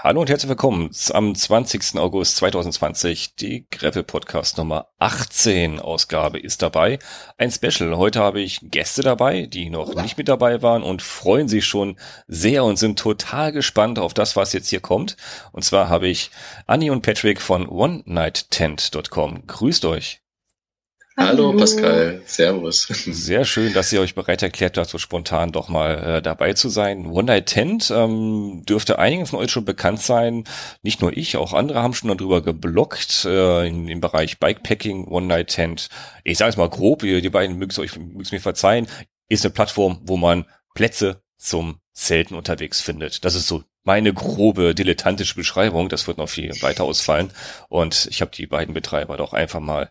Hallo und herzlich willkommen am 20. August 2020. Die Gravel Podcast Nummer 18 Ausgabe ist dabei. Ein Special. Heute habe ich Gäste dabei, die noch nicht mit dabei waren und freuen sich schon sehr und sind total gespannt auf das, was jetzt hier kommt. Und zwar habe ich Annie und Patrick von OneNightTent.com. Grüßt euch. Hallo, Pascal, Servus. Sehr schön, dass ihr euch bereit erklärt habt, so spontan doch mal äh, dabei zu sein. One Night Tent ähm, dürfte einigen von euch schon bekannt sein. Nicht nur ich, auch andere haben schon darüber geblockt äh, in, im Bereich Bikepacking, One Night Tent. Ich sage es mal grob, ihr, die beiden mögt euch mögt mir verzeihen, ist eine Plattform, wo man Plätze zum Zelten unterwegs findet. Das ist so meine grobe dilettantische Beschreibung. Das wird noch viel weiter ausfallen. Und ich habe die beiden Betreiber doch einfach mal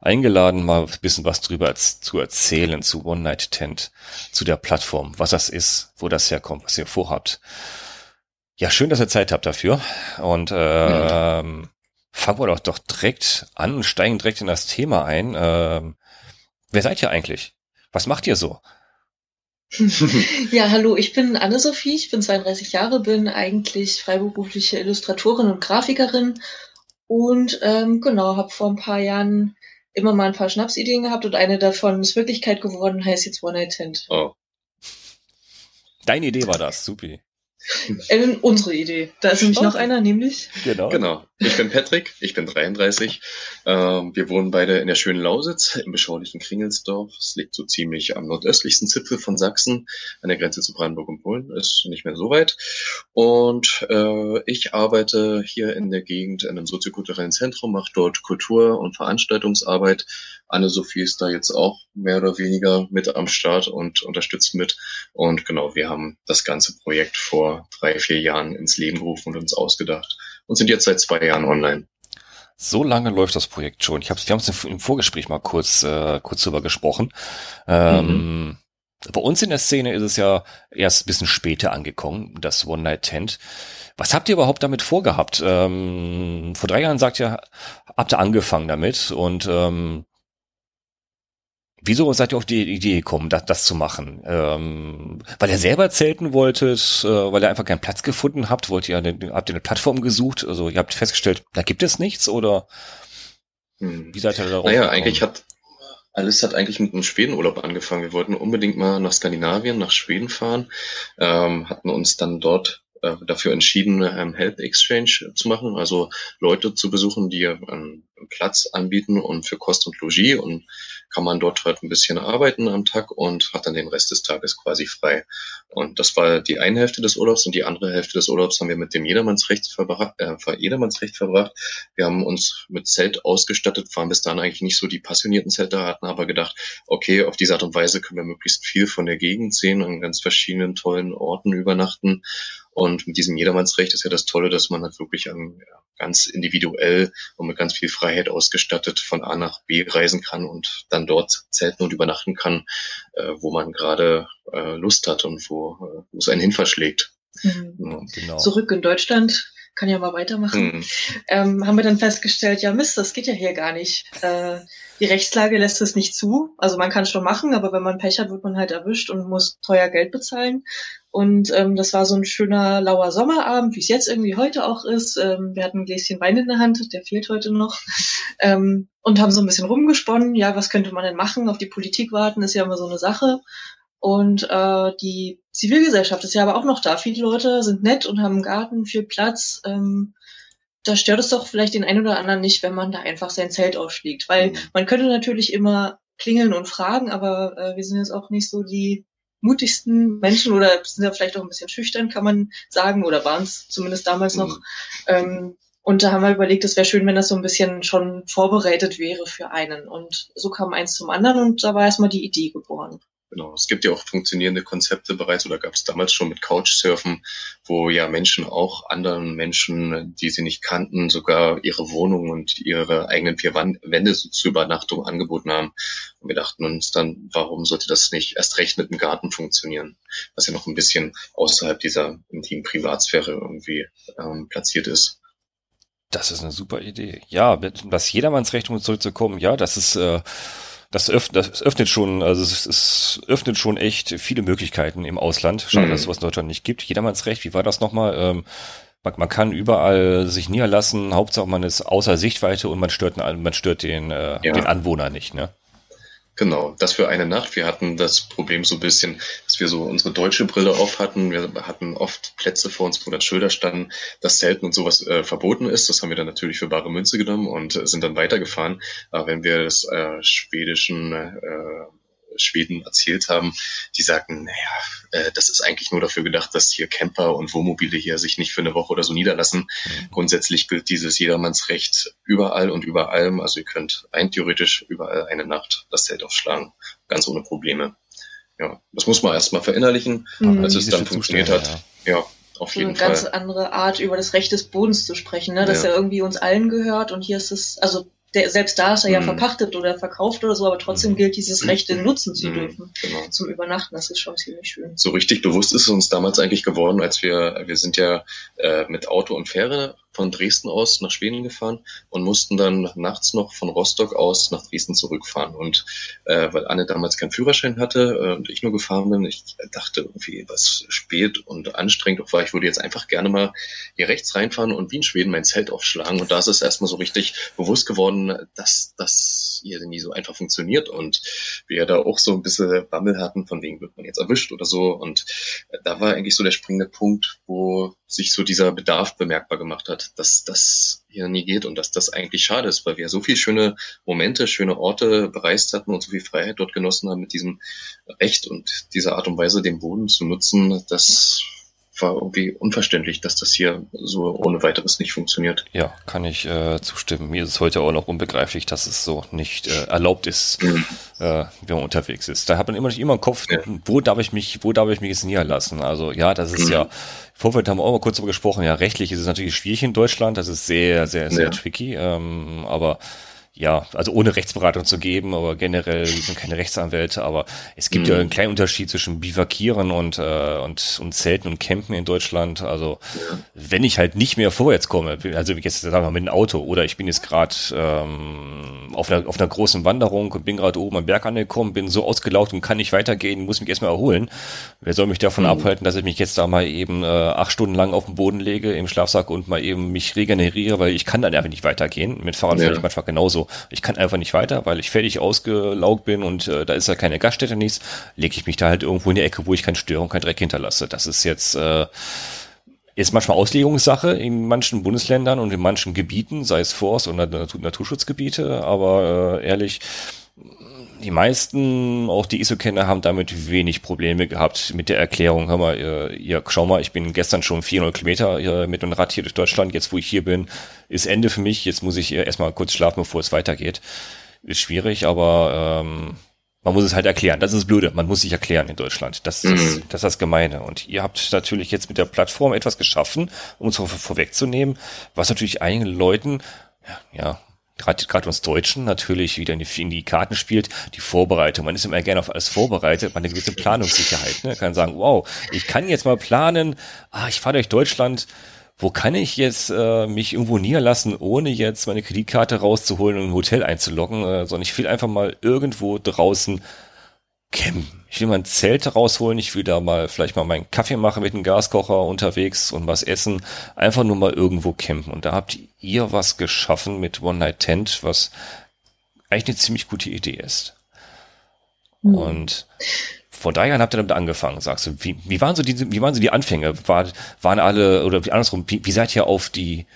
eingeladen, mal ein bisschen was drüber zu erzählen zu One Night Tent, zu der Plattform, was das ist, wo das herkommt, was ihr vorhabt. Ja, schön, dass ihr Zeit habt dafür. Und äh, mhm. fangen wir doch, doch direkt an und steigen direkt in das Thema ein. Ähm, wer seid ihr eigentlich? Was macht ihr so? ja, hallo, ich bin Anne-Sophie, ich bin 32 Jahre, bin eigentlich freiberufliche Illustratorin und Grafikerin und ähm, genau, habe vor ein paar Jahren immer mal ein paar Schnapsideen gehabt und eine davon ist Wirklichkeit geworden, heißt jetzt One Night Tent. Oh. Deine Idee war das, supi. Äh, unsere Idee. Da ist nämlich oh. noch einer, nämlich. Genau. Genau. Ich bin Patrick, ich bin 33. Ähm, wir wohnen beide in der schönen Lausitz, im beschaulichen Kringelsdorf. Es liegt so ziemlich am nordöstlichsten Zipfel von Sachsen, an der Grenze zu Brandenburg und Polen. Ist nicht mehr so weit. Und äh, ich arbeite hier in der Gegend in einem soziokulturellen Zentrum, mache dort Kultur- und Veranstaltungsarbeit. Anne-Sophie ist da jetzt auch mehr oder weniger mit am Start und unterstützt mit. Und genau, wir haben das ganze Projekt vor drei, vier Jahren ins Leben gerufen und uns ausgedacht und sind jetzt seit zwei Jahren online. So lange läuft das Projekt schon. Ich hab's, wir haben es im Vorgespräch mal kurz, äh, kurz drüber gesprochen. Ähm, mhm. Bei uns in der Szene ist es ja erst ein bisschen später angekommen, das One Night Tent. Was habt ihr überhaupt damit vorgehabt? Ähm, vor drei Jahren sagt ihr, habt ihr angefangen damit und ähm, Wieso seid ihr auf die Idee gekommen, das, das zu machen? Ähm, weil ihr selber zelten wolltet, äh, weil ihr einfach keinen Platz gefunden habt, wollt ihr eine, habt ihr eine Plattform gesucht? Also ihr habt festgestellt, da gibt es nichts oder hm. wie seid ihr darauf? Naja, gekommen? eigentlich hat alles hat eigentlich mit einem Schwedenurlaub angefangen. Wir wollten unbedingt mal nach Skandinavien, nach Schweden fahren, ähm, hatten uns dann dort äh, dafür entschieden, ähm, Help Exchange zu machen, also Leute zu besuchen, die einen Platz anbieten und für Kost und Logis und kann man dort halt ein bisschen arbeiten am Tag und hat dann den Rest des Tages quasi frei. Und das war die eine Hälfte des Urlaubs und die andere Hälfte des Urlaubs haben wir mit dem Jedermannsrecht verbracht. Äh, Jedermannsrecht verbracht. Wir haben uns mit Zelt ausgestattet, waren bis dahin eigentlich nicht so die passionierten Zelter, hatten aber gedacht, okay, auf diese Art und Weise können wir möglichst viel von der Gegend sehen, an ganz verschiedenen tollen Orten übernachten und mit diesem Jedermannsrecht ist ja das Tolle, dass man halt wirklich an, ja, ganz individuell und mit ganz viel Freiheit ausgestattet von A nach B reisen kann und dann dort zelten und übernachten kann, äh, wo man gerade äh, Lust hat und wo, äh, wo es einen hin verschlägt. Mhm. Ja. Genau. Zurück in Deutschland kann ja mal weitermachen, mhm. ähm, haben wir dann festgestellt, ja Mist, das geht ja hier gar nicht. Äh, die Rechtslage lässt es nicht zu. Also man kann es schon machen, aber wenn man Pech hat, wird man halt erwischt und muss teuer Geld bezahlen. Und ähm, das war so ein schöner lauer Sommerabend, wie es jetzt irgendwie heute auch ist. Ähm, wir hatten ein Gläschen Wein in der Hand, der fehlt heute noch. Ähm, und haben so ein bisschen rumgesponnen, ja, was könnte man denn machen? Auf die Politik warten ist ja immer so eine Sache. Und äh, die Zivilgesellschaft ist ja aber auch noch da. Viele Leute sind nett und haben einen Garten, viel Platz. Ähm, da stört es doch vielleicht den einen oder anderen nicht, wenn man da einfach sein Zelt aufschlägt. Weil mhm. man könnte natürlich immer klingeln und fragen, aber äh, wir sind jetzt auch nicht so die mutigsten Menschen oder sind ja vielleicht auch ein bisschen schüchtern, kann man sagen, oder waren es zumindest damals noch. Mhm. Ähm, und da haben wir überlegt, es wäre schön, wenn das so ein bisschen schon vorbereitet wäre für einen. Und so kam eins zum anderen und da war erstmal die Idee geboren. Genau, es gibt ja auch funktionierende Konzepte bereits oder gab es damals schon mit Couchsurfen, wo ja Menschen auch anderen Menschen, die sie nicht kannten, sogar ihre Wohnung und ihre eigenen vier Wände zur Übernachtung angeboten haben. Und wir dachten uns dann, warum sollte das nicht erst recht mit dem Garten funktionieren, was ja noch ein bisschen außerhalb dieser intimen Privatsphäre irgendwie ähm, platziert ist. Das ist eine super Idee. Ja, das Jedermannsrecht, um zurückzukommen, ja, das ist äh, das öffnet, das öffnet schon, also es, es öffnet schon echt viele Möglichkeiten im Ausland. Schade, mhm. dass es was in Deutschland nicht gibt. Jedermanns Recht, wie war das nochmal? Ähm, man, man kann überall sich niederlassen, Hauptsache man ist außer Sichtweite und man stört, man stört den, äh, ja. den Anwohner nicht, ne? Genau, das für eine Nacht. Wir hatten das Problem so ein bisschen, dass wir so unsere deutsche Brille auf hatten. Wir hatten oft Plätze vor uns, wo dann Schilder standen, dass Zelten und sowas äh, verboten ist. Das haben wir dann natürlich für bare Münze genommen und äh, sind dann weitergefahren. Aber wenn wir das äh, schwedischen äh, Schweden erzählt haben, die sagten, naja, äh, das ist eigentlich nur dafür gedacht, dass hier Camper und Wohnmobile hier sich nicht für eine Woche oder so niederlassen. Mhm. Grundsätzlich gilt dieses Jedermannsrecht überall und über allem. Also ihr könnt rein theoretisch überall eine Nacht das Zelt aufschlagen, ganz ohne Probleme. Ja, das muss man erstmal verinnerlichen, mhm. als es dann funktioniert hat. Ja. ja. Auf jeden so eine Fall. ganz andere Art, über das Recht des Bodens zu sprechen, ne? dass ja. er irgendwie uns allen gehört und hier ist es, also der, selbst da ist er ja mhm. verpachtet oder verkauft oder so, aber trotzdem mhm. gilt dieses Recht, den nutzen zu mhm. dürfen genau. zum Übernachten. Das ist schon ziemlich schön. So richtig bewusst ist es uns damals eigentlich geworden, als wir, wir sind ja äh, mit Auto und Fähre von Dresden aus nach Schweden gefahren und mussten dann nachts noch von Rostock aus nach Dresden zurückfahren. Und äh, weil Anne damals keinen Führerschein hatte äh, und ich nur gefahren bin, ich dachte irgendwie, was spät und anstrengend auch war, ich würde jetzt einfach gerne mal hier rechts reinfahren und wie in Schweden mein Zelt aufschlagen. Und da ist es erstmal so richtig bewusst geworden, dass das hier nie so einfach funktioniert und wir da auch so ein bisschen Bammel hatten, von wegen wird man jetzt erwischt oder so. Und äh, da war eigentlich so der springende Punkt, wo sich so dieser Bedarf bemerkbar gemacht hat, dass das hier nie geht und dass das eigentlich schade ist, weil wir so viele schöne Momente, schöne Orte bereist hatten und so viel Freiheit dort genossen haben mit diesem Recht und dieser Art und Weise den Boden zu nutzen, dass war irgendwie unverständlich, dass das hier so ohne weiteres nicht funktioniert. Ja, kann ich äh, zustimmen. Mir ist es heute auch noch unbegreiflich, dass es so nicht äh, erlaubt ist, mhm. äh, wenn man unterwegs ist. Da hat man immer nicht immer im Kopf, ja. wo darf ich mich, wo darf ich mich jetzt niederlassen? Also ja, das ist mhm. ja, Vorfeld haben wir auch mal kurz darüber gesprochen, ja, rechtlich ist es natürlich schwierig in Deutschland, das ist sehr, sehr, sehr ja. tricky, ähm, aber ja, also ohne Rechtsberatung zu geben, aber generell sind keine Rechtsanwälte, aber es gibt mhm. ja einen kleinen Unterschied zwischen Bivakieren und, äh, und, und Zelten und Campen in Deutschland. Also ja. wenn ich halt nicht mehr vorwärts komme, also jetzt sagen wir mal mit einem Auto oder ich bin jetzt gerade ähm, auf, einer, auf einer großen Wanderung und bin gerade oben am Berg angekommen, bin so ausgelaugt und kann nicht weitergehen, muss mich erstmal erholen. Wer soll mich davon mhm. abhalten, dass ich mich jetzt da mal eben äh, acht Stunden lang auf den Boden lege im Schlafsack und mal eben mich regeneriere, weil ich kann dann einfach nicht weitergehen. Mit Fahrrad ja. vielleicht manchmal genauso ich kann einfach nicht weiter, weil ich fertig ausgelaugt bin und äh, da ist ja keine Gaststätte, nichts, lege ich mich da halt irgendwo in die Ecke, wo ich keine Störung, kein Dreck hinterlasse. Das ist jetzt äh, ist manchmal Auslegungssache in manchen Bundesländern und in manchen Gebieten, sei es Forst- oder Natur Naturschutzgebiete, aber äh, ehrlich, die meisten, auch die ISO-Kenner, haben damit wenig Probleme gehabt mit der Erklärung. Hör mal, ihr, ihr, schau mal, ich bin gestern schon 400 Kilometer mit dem Rad hier durch Deutschland. Jetzt, wo ich hier bin, ist Ende für mich. Jetzt muss ich erstmal kurz schlafen, bevor es weitergeht. Ist schwierig, aber ähm, man muss es halt erklären. Das ist das Blöde. Man muss sich erklären in Deutschland. Das, mhm. das, ist das Gemeine. Und ihr habt natürlich jetzt mit der Plattform etwas geschaffen, um es vorwegzunehmen, was natürlich einigen Leuten ja, gerade uns Deutschen natürlich wieder in die, in die, Karten spielt, die Vorbereitung. Man ist immer gerne auf alles vorbereitet, man hat eine gewisse Planungssicherheit. Ne? Kann sagen, wow, ich kann jetzt mal planen, ah, ich fahre durch Deutschland, wo kann ich jetzt äh, mich irgendwo niederlassen, ohne jetzt meine Kreditkarte rauszuholen und ein Hotel einzuloggen, äh, sondern ich will einfach mal irgendwo draußen campen. Ich will mal ein Zelt rausholen, ich will da mal vielleicht mal meinen Kaffee machen mit einem Gaskocher unterwegs und was essen. Einfach nur mal irgendwo campen. Und da habt ihr was geschaffen mit One Night Tent, was eigentlich eine ziemlich gute Idee ist. Mhm. Und vor drei Jahren habt ihr damit angefangen, sagst du. Wie, wie waren so die, wie waren so die Anfänge? War, waren alle, oder andersrum, wie, wie seid ihr auf die,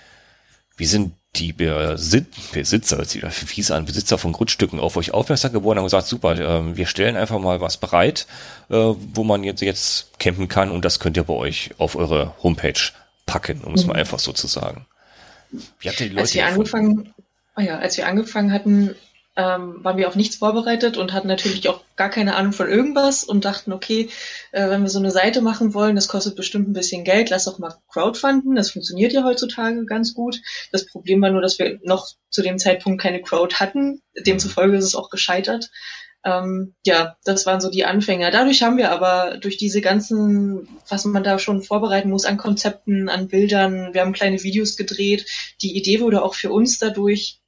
wie sind die Besitzer, wie fies an, Besitzer von Grundstücken auf euch aufmerksam geworden und gesagt, super, äh, wir stellen einfach mal was bereit, äh, wo man jetzt, jetzt campen kann und das könnt ihr bei euch auf eure Homepage packen, um es mhm. mal einfach so zu sagen. Wie habt ihr die Leute als wir angefangen, oh ja, als wir angefangen hatten, ähm, waren wir auf nichts vorbereitet und hatten natürlich auch gar keine Ahnung von irgendwas und dachten, okay, äh, wenn wir so eine Seite machen wollen, das kostet bestimmt ein bisschen Geld, lass doch mal crowdfunden. Das funktioniert ja heutzutage ganz gut. Das Problem war nur, dass wir noch zu dem Zeitpunkt keine Crowd hatten. Demzufolge ist es auch gescheitert. Ähm, ja, das waren so die Anfänger. Dadurch haben wir aber durch diese ganzen, was man da schon vorbereiten muss an Konzepten, an Bildern, wir haben kleine Videos gedreht. Die Idee wurde auch für uns dadurch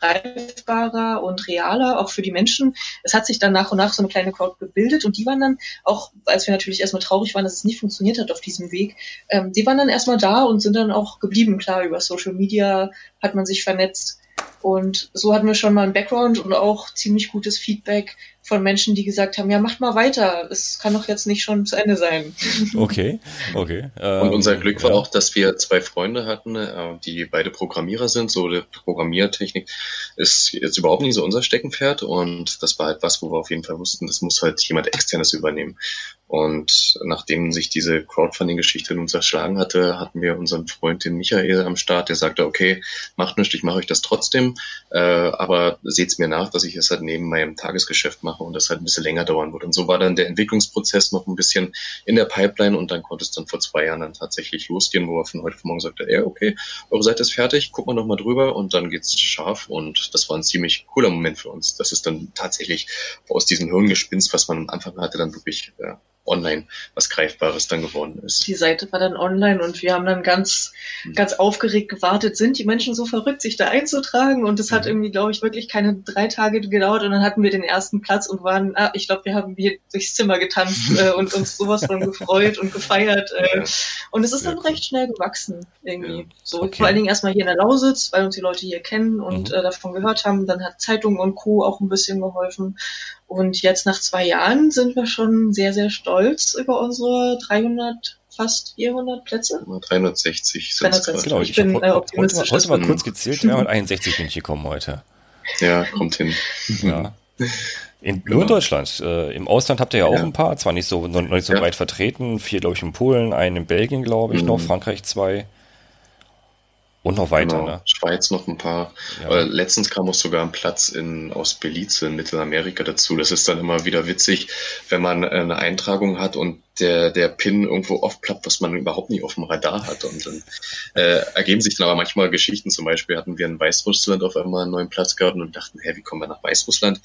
greifbarer und realer, auch für die Menschen. Es hat sich dann nach und nach so eine kleine Crowd gebildet und die waren dann, auch als wir natürlich erstmal traurig waren, dass es nicht funktioniert hat auf diesem Weg, ähm, die waren dann erstmal da und sind dann auch geblieben. Klar, über Social Media hat man sich vernetzt. Und so hatten wir schon mal einen Background und auch ziemlich gutes Feedback von Menschen, die gesagt haben, ja, macht mal weiter, es kann doch jetzt nicht schon zu Ende sein. Okay, okay. Ähm, und unser Glück war ja. auch, dass wir zwei Freunde hatten, äh, die beide Programmierer sind. So die Programmiertechnik ist jetzt überhaupt nicht so unser Steckenpferd und das war halt was, wo wir auf jeden Fall wussten, das muss halt jemand externes übernehmen. Und nachdem sich diese Crowdfunding-Geschichte in uns erschlagen hatte, hatten wir unseren Freund, den Michael, am Start, der sagte, okay, macht nichts, ich mache euch das trotzdem, äh, aber seht's mir nach, dass ich es halt neben meinem Tagesgeschäft mache und das halt ein bisschen länger dauern wird. Und so war dann der Entwicklungsprozess noch ein bisschen in der Pipeline und dann konnte es dann vor zwei Jahren dann tatsächlich losgehen, wo er von heute Morgen sagte, ey, okay, eure Seite ist fertig, guck mal noch mal drüber und dann geht's scharf und das war ein ziemlich cooler Moment für uns. Das ist dann tatsächlich aus diesem Hirngespinst, was man am Anfang hatte, dann wirklich ja, online was Greifbares dann geworden ist. Die Seite war dann online und wir haben dann ganz, mhm. ganz aufgeregt gewartet, sind die Menschen so verrückt, sich da einzutragen? Und es hat mhm. irgendwie, glaube ich, wirklich keine drei Tage gedauert und dann hatten wir den ersten Platz und waren, ah, ich glaube, wir haben hier durchs Zimmer getanzt äh, und uns sowas von gefreut und gefeiert. Äh, ja. Und es ist Sehr dann recht schnell gewachsen irgendwie. Ja. So okay. vor allen Dingen erstmal hier in der Lausitz, weil uns die Leute hier kennen und mhm. äh, davon gehört haben. Dann hat Zeitung und Co. auch ein bisschen geholfen. Und jetzt nach zwei Jahren sind wir schon sehr, sehr stolz über unsere 300 fast 400 Plätze. 360 sind es Genau, ich, ich bin äh, optimistisch. Heute, heute mal kurz gezählt, 361 bin ich gekommen heute. Ja, kommt hin. Ja. In, genau. Nur in Deutschland. Äh, Im Ausland habt ihr ja auch ja. ein paar, zwar nicht so, noch nicht so ja. weit vertreten. Vier, glaube ich, in Polen, einen in Belgien, glaube ich, mhm. noch, Frankreich zwei. Und noch weiter, genau. ne? Schweiz noch ein paar. Ja. Letztens kam auch sogar ein Platz in, aus Belize in Mittelamerika dazu. Das ist dann immer wieder witzig, wenn man eine Eintragung hat und der, der Pin irgendwo aufplappt, was man überhaupt nicht auf dem Radar hat. Und dann äh, ergeben sich dann aber manchmal Geschichten. Zum Beispiel hatten wir in Weißrussland auf einmal einen neuen Platz gehabt und dachten, hä, wie kommen wir nach Weißrussland?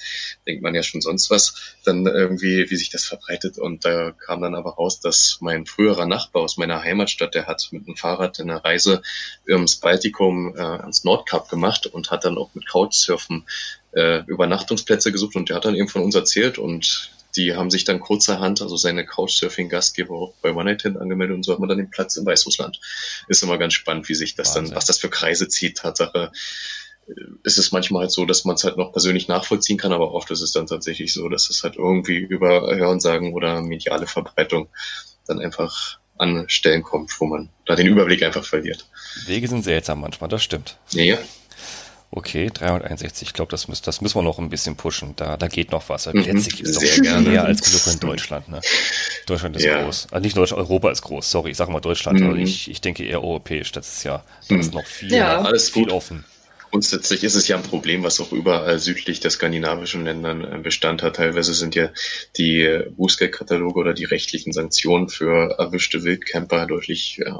Denkt man ja schon sonst was. Dann irgendwie, wie sich das verbreitet. Und da kam dann aber raus, dass mein früherer Nachbar aus meiner Heimatstadt, der hat mit dem Fahrrad eine Reise ums Baltikum äh, ans Nordkap gemacht und hat dann auch mit Couchsurfen äh, Übernachtungsplätze gesucht und der hat dann eben von uns erzählt und die haben sich dann kurzerhand, also seine Couchsurfing-Gastgeber auch bei One Night Tent angemeldet und so hat man dann den Platz in Weißrussland. Ist immer ganz spannend, wie sich das Wahnsinn. dann, was das für Kreise zieht. Tatsache äh, ist es manchmal halt so, dass man es halt noch persönlich nachvollziehen kann, aber oft ist es dann tatsächlich so, dass es halt irgendwie über Hörensagen oder mediale Verbreitung dann einfach an Stellen kommt, wo man da den Überblick einfach verliert. Wege sind seltsam manchmal, das stimmt. Ja, Okay, 361. Ich glaube, das, das müssen wir noch ein bisschen pushen. Da, da geht noch was. Mhm, Plätze gibt es doch gerne. mehr als genug in Deutschland. Ne? Deutschland ist ja. groß. Also nicht Deutschland, Europa ist groß. Sorry, ich sage mal Deutschland. Mhm. ich, ich denke eher europäisch. Das ist ja, da ist mhm. noch viel, ja, alles viel offen. Grundsätzlich ist es ja ein Problem, was auch überall südlich der skandinavischen Ländern äh, Bestand hat. Teilweise sind ja die Bußgeldkataloge oder die rechtlichen Sanktionen für erwischte Wildcamper deutlich äh,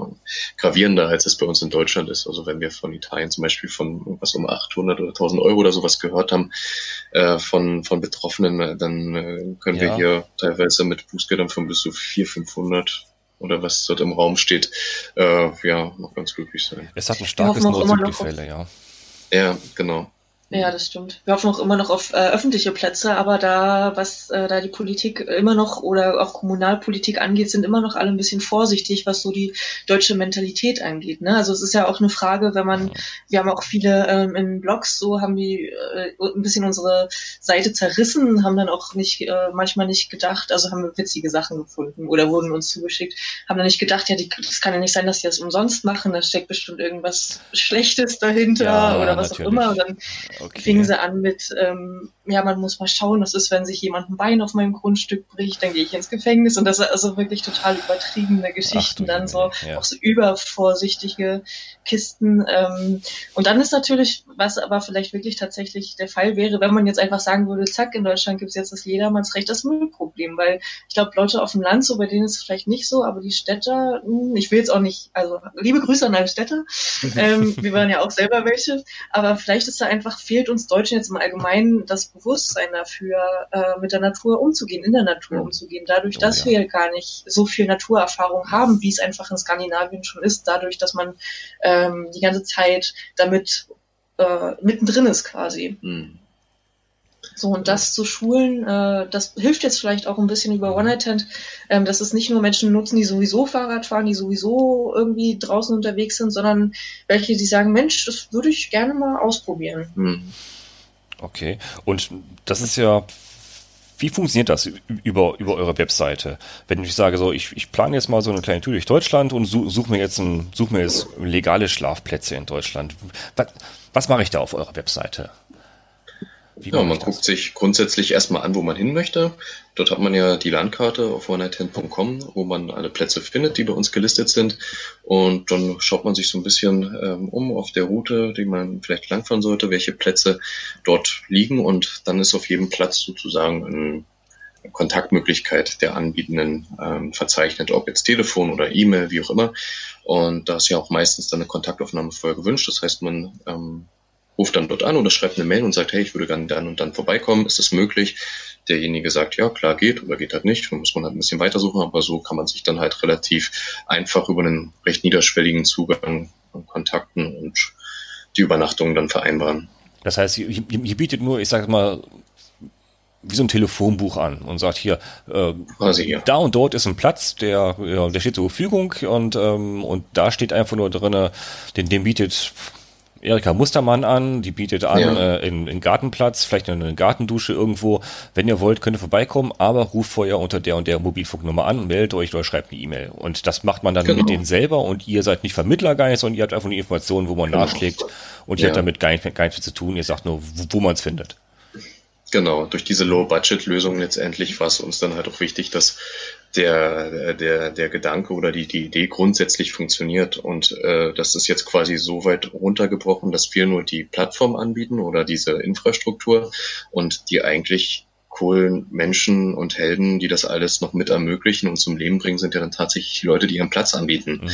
gravierender, als es bei uns in Deutschland ist. Also wenn wir von Italien zum Beispiel von was um 800 oder 1000 Euro oder sowas gehört haben äh, von, von Betroffenen, äh, dann äh, können ja. wir hier teilweise mit Bußgeldern von bis zu 400, 500 oder was dort im Raum steht, äh, ja, noch ganz glücklich sein. Es hat ein starkes Nord-Süd-Gefälle, ja. Ja, genau. Ja, das stimmt. Wir hoffen auch immer noch auf äh, öffentliche Plätze, aber da, was äh, da die Politik immer noch oder auch Kommunalpolitik angeht, sind immer noch alle ein bisschen vorsichtig, was so die deutsche Mentalität angeht. Ne? Also es ist ja auch eine Frage, wenn man, wir haben auch viele ähm, in Blogs, so haben die äh, ein bisschen unsere Seite zerrissen, haben dann auch nicht, äh, manchmal nicht gedacht, also haben wir witzige Sachen gefunden oder wurden uns zugeschickt, haben dann nicht gedacht, ja, das kann ja nicht sein, dass die das umsonst machen, da steckt bestimmt irgendwas Schlechtes dahinter ja, oder was natürlich. auch immer. Und dann okay. fingen sie an mit, ähm, ja, man muss mal schauen, das ist, wenn sich jemand ein Bein auf meinem Grundstück bricht, dann gehe ich ins Gefängnis. Und das ist also wirklich total übertriebene Geschichten, Ach, dann so, ja. auch so übervorsichtige Kisten. Ähm, und dann ist natürlich, was aber vielleicht wirklich tatsächlich der Fall wäre, wenn man jetzt einfach sagen würde, zack, in Deutschland gibt es jetzt das Jedermannsrecht, das Müllproblem. Weil ich glaube, Leute auf dem Land, so bei denen ist es vielleicht nicht so, aber die Städter, hm, ich will jetzt auch nicht, also liebe Grüße an alle Städter, ähm, wir waren ja auch selber welche, aber vielleicht ist da einfach, fehlt uns Deutschen jetzt im Allgemeinen das Bewusstsein dafür, äh, mit der Natur umzugehen, in der Natur umzugehen. Dadurch, dass oh, ja. wir gar nicht so viel Naturerfahrung haben, wie es einfach in Skandinavien schon ist, dadurch, dass man ähm, die ganze Zeit damit äh, mittendrin ist quasi. Mhm. So, und das zu schulen, äh, das hilft jetzt vielleicht auch ein bisschen über One Night Tent, ähm, dass es nicht nur Menschen nutzen, die sowieso Fahrrad fahren, die sowieso irgendwie draußen unterwegs sind, sondern welche, die sagen, Mensch, das würde ich gerne mal ausprobieren. Hm. Okay, und das ist ja wie funktioniert das über, über eure Webseite? Wenn ich sage, so, ich, ich plane jetzt mal so eine kleine Tour durch Deutschland und suche such mir jetzt ein, such mir jetzt legale Schlafplätze in Deutschland. Was, was mache ich da auf eurer Webseite? Ja, man guckt sich grundsätzlich erstmal an, wo man hin möchte. Dort hat man ja die Landkarte auf onenighten.com, wo man alle Plätze findet, die bei uns gelistet sind. Und dann schaut man sich so ein bisschen ähm, um auf der Route, die man vielleicht langfahren sollte, welche Plätze dort liegen. Und dann ist auf jedem Platz sozusagen eine Kontaktmöglichkeit der Anbietenden ähm, verzeichnet, ob jetzt Telefon oder E-Mail, wie auch immer. Und da ist ja auch meistens dann eine Kontaktaufnahme vorher gewünscht. Das heißt, man ähm, ruft dann dort an oder schreibt eine Mail und sagt, hey, ich würde gerne dann und dann vorbeikommen, ist das möglich? Derjenige sagt, ja, klar geht oder geht halt nicht, dann muss man halt ein bisschen weitersuchen, aber so kann man sich dann halt relativ einfach über einen recht niederschwelligen Zugang Kontakten und die Übernachtung dann vereinbaren. Das heißt, ihr, ihr bietet nur, ich sage mal, wie so ein Telefonbuch an und sagt hier, äh, Quasi, ja. da und dort ist ein Platz, der, ja, der steht zur Verfügung und, ähm, und da steht einfach nur drin, den, den bietet Erika Mustermann an, die bietet an ja. äh, in, in Gartenplatz, vielleicht eine Gartendusche irgendwo. Wenn ihr wollt, könnt ihr vorbeikommen, aber ruft vorher unter der und der Mobilfunknummer an, meldet euch oder schreibt eine E-Mail. Und das macht man dann genau. mit denen selber und ihr seid nicht Vermittler gar nicht, sondern ihr habt einfach eine Information, wo man genau. nachschlägt und ihr ja. habt damit gar nicht, gar nichts zu tun. Ihr sagt nur, wo, wo man es findet. Genau, durch diese Low-Budget-Lösung letztendlich war es uns dann halt auch wichtig, dass der, der, der Gedanke oder die, die Idee grundsätzlich funktioniert. Und äh, das ist jetzt quasi so weit runtergebrochen, dass wir nur die Plattform anbieten oder diese Infrastruktur und die eigentlich coolen Menschen und Helden, die das alles noch mit ermöglichen und zum Leben bringen, sind ja dann tatsächlich Leute, die ihren Platz anbieten. Mhm.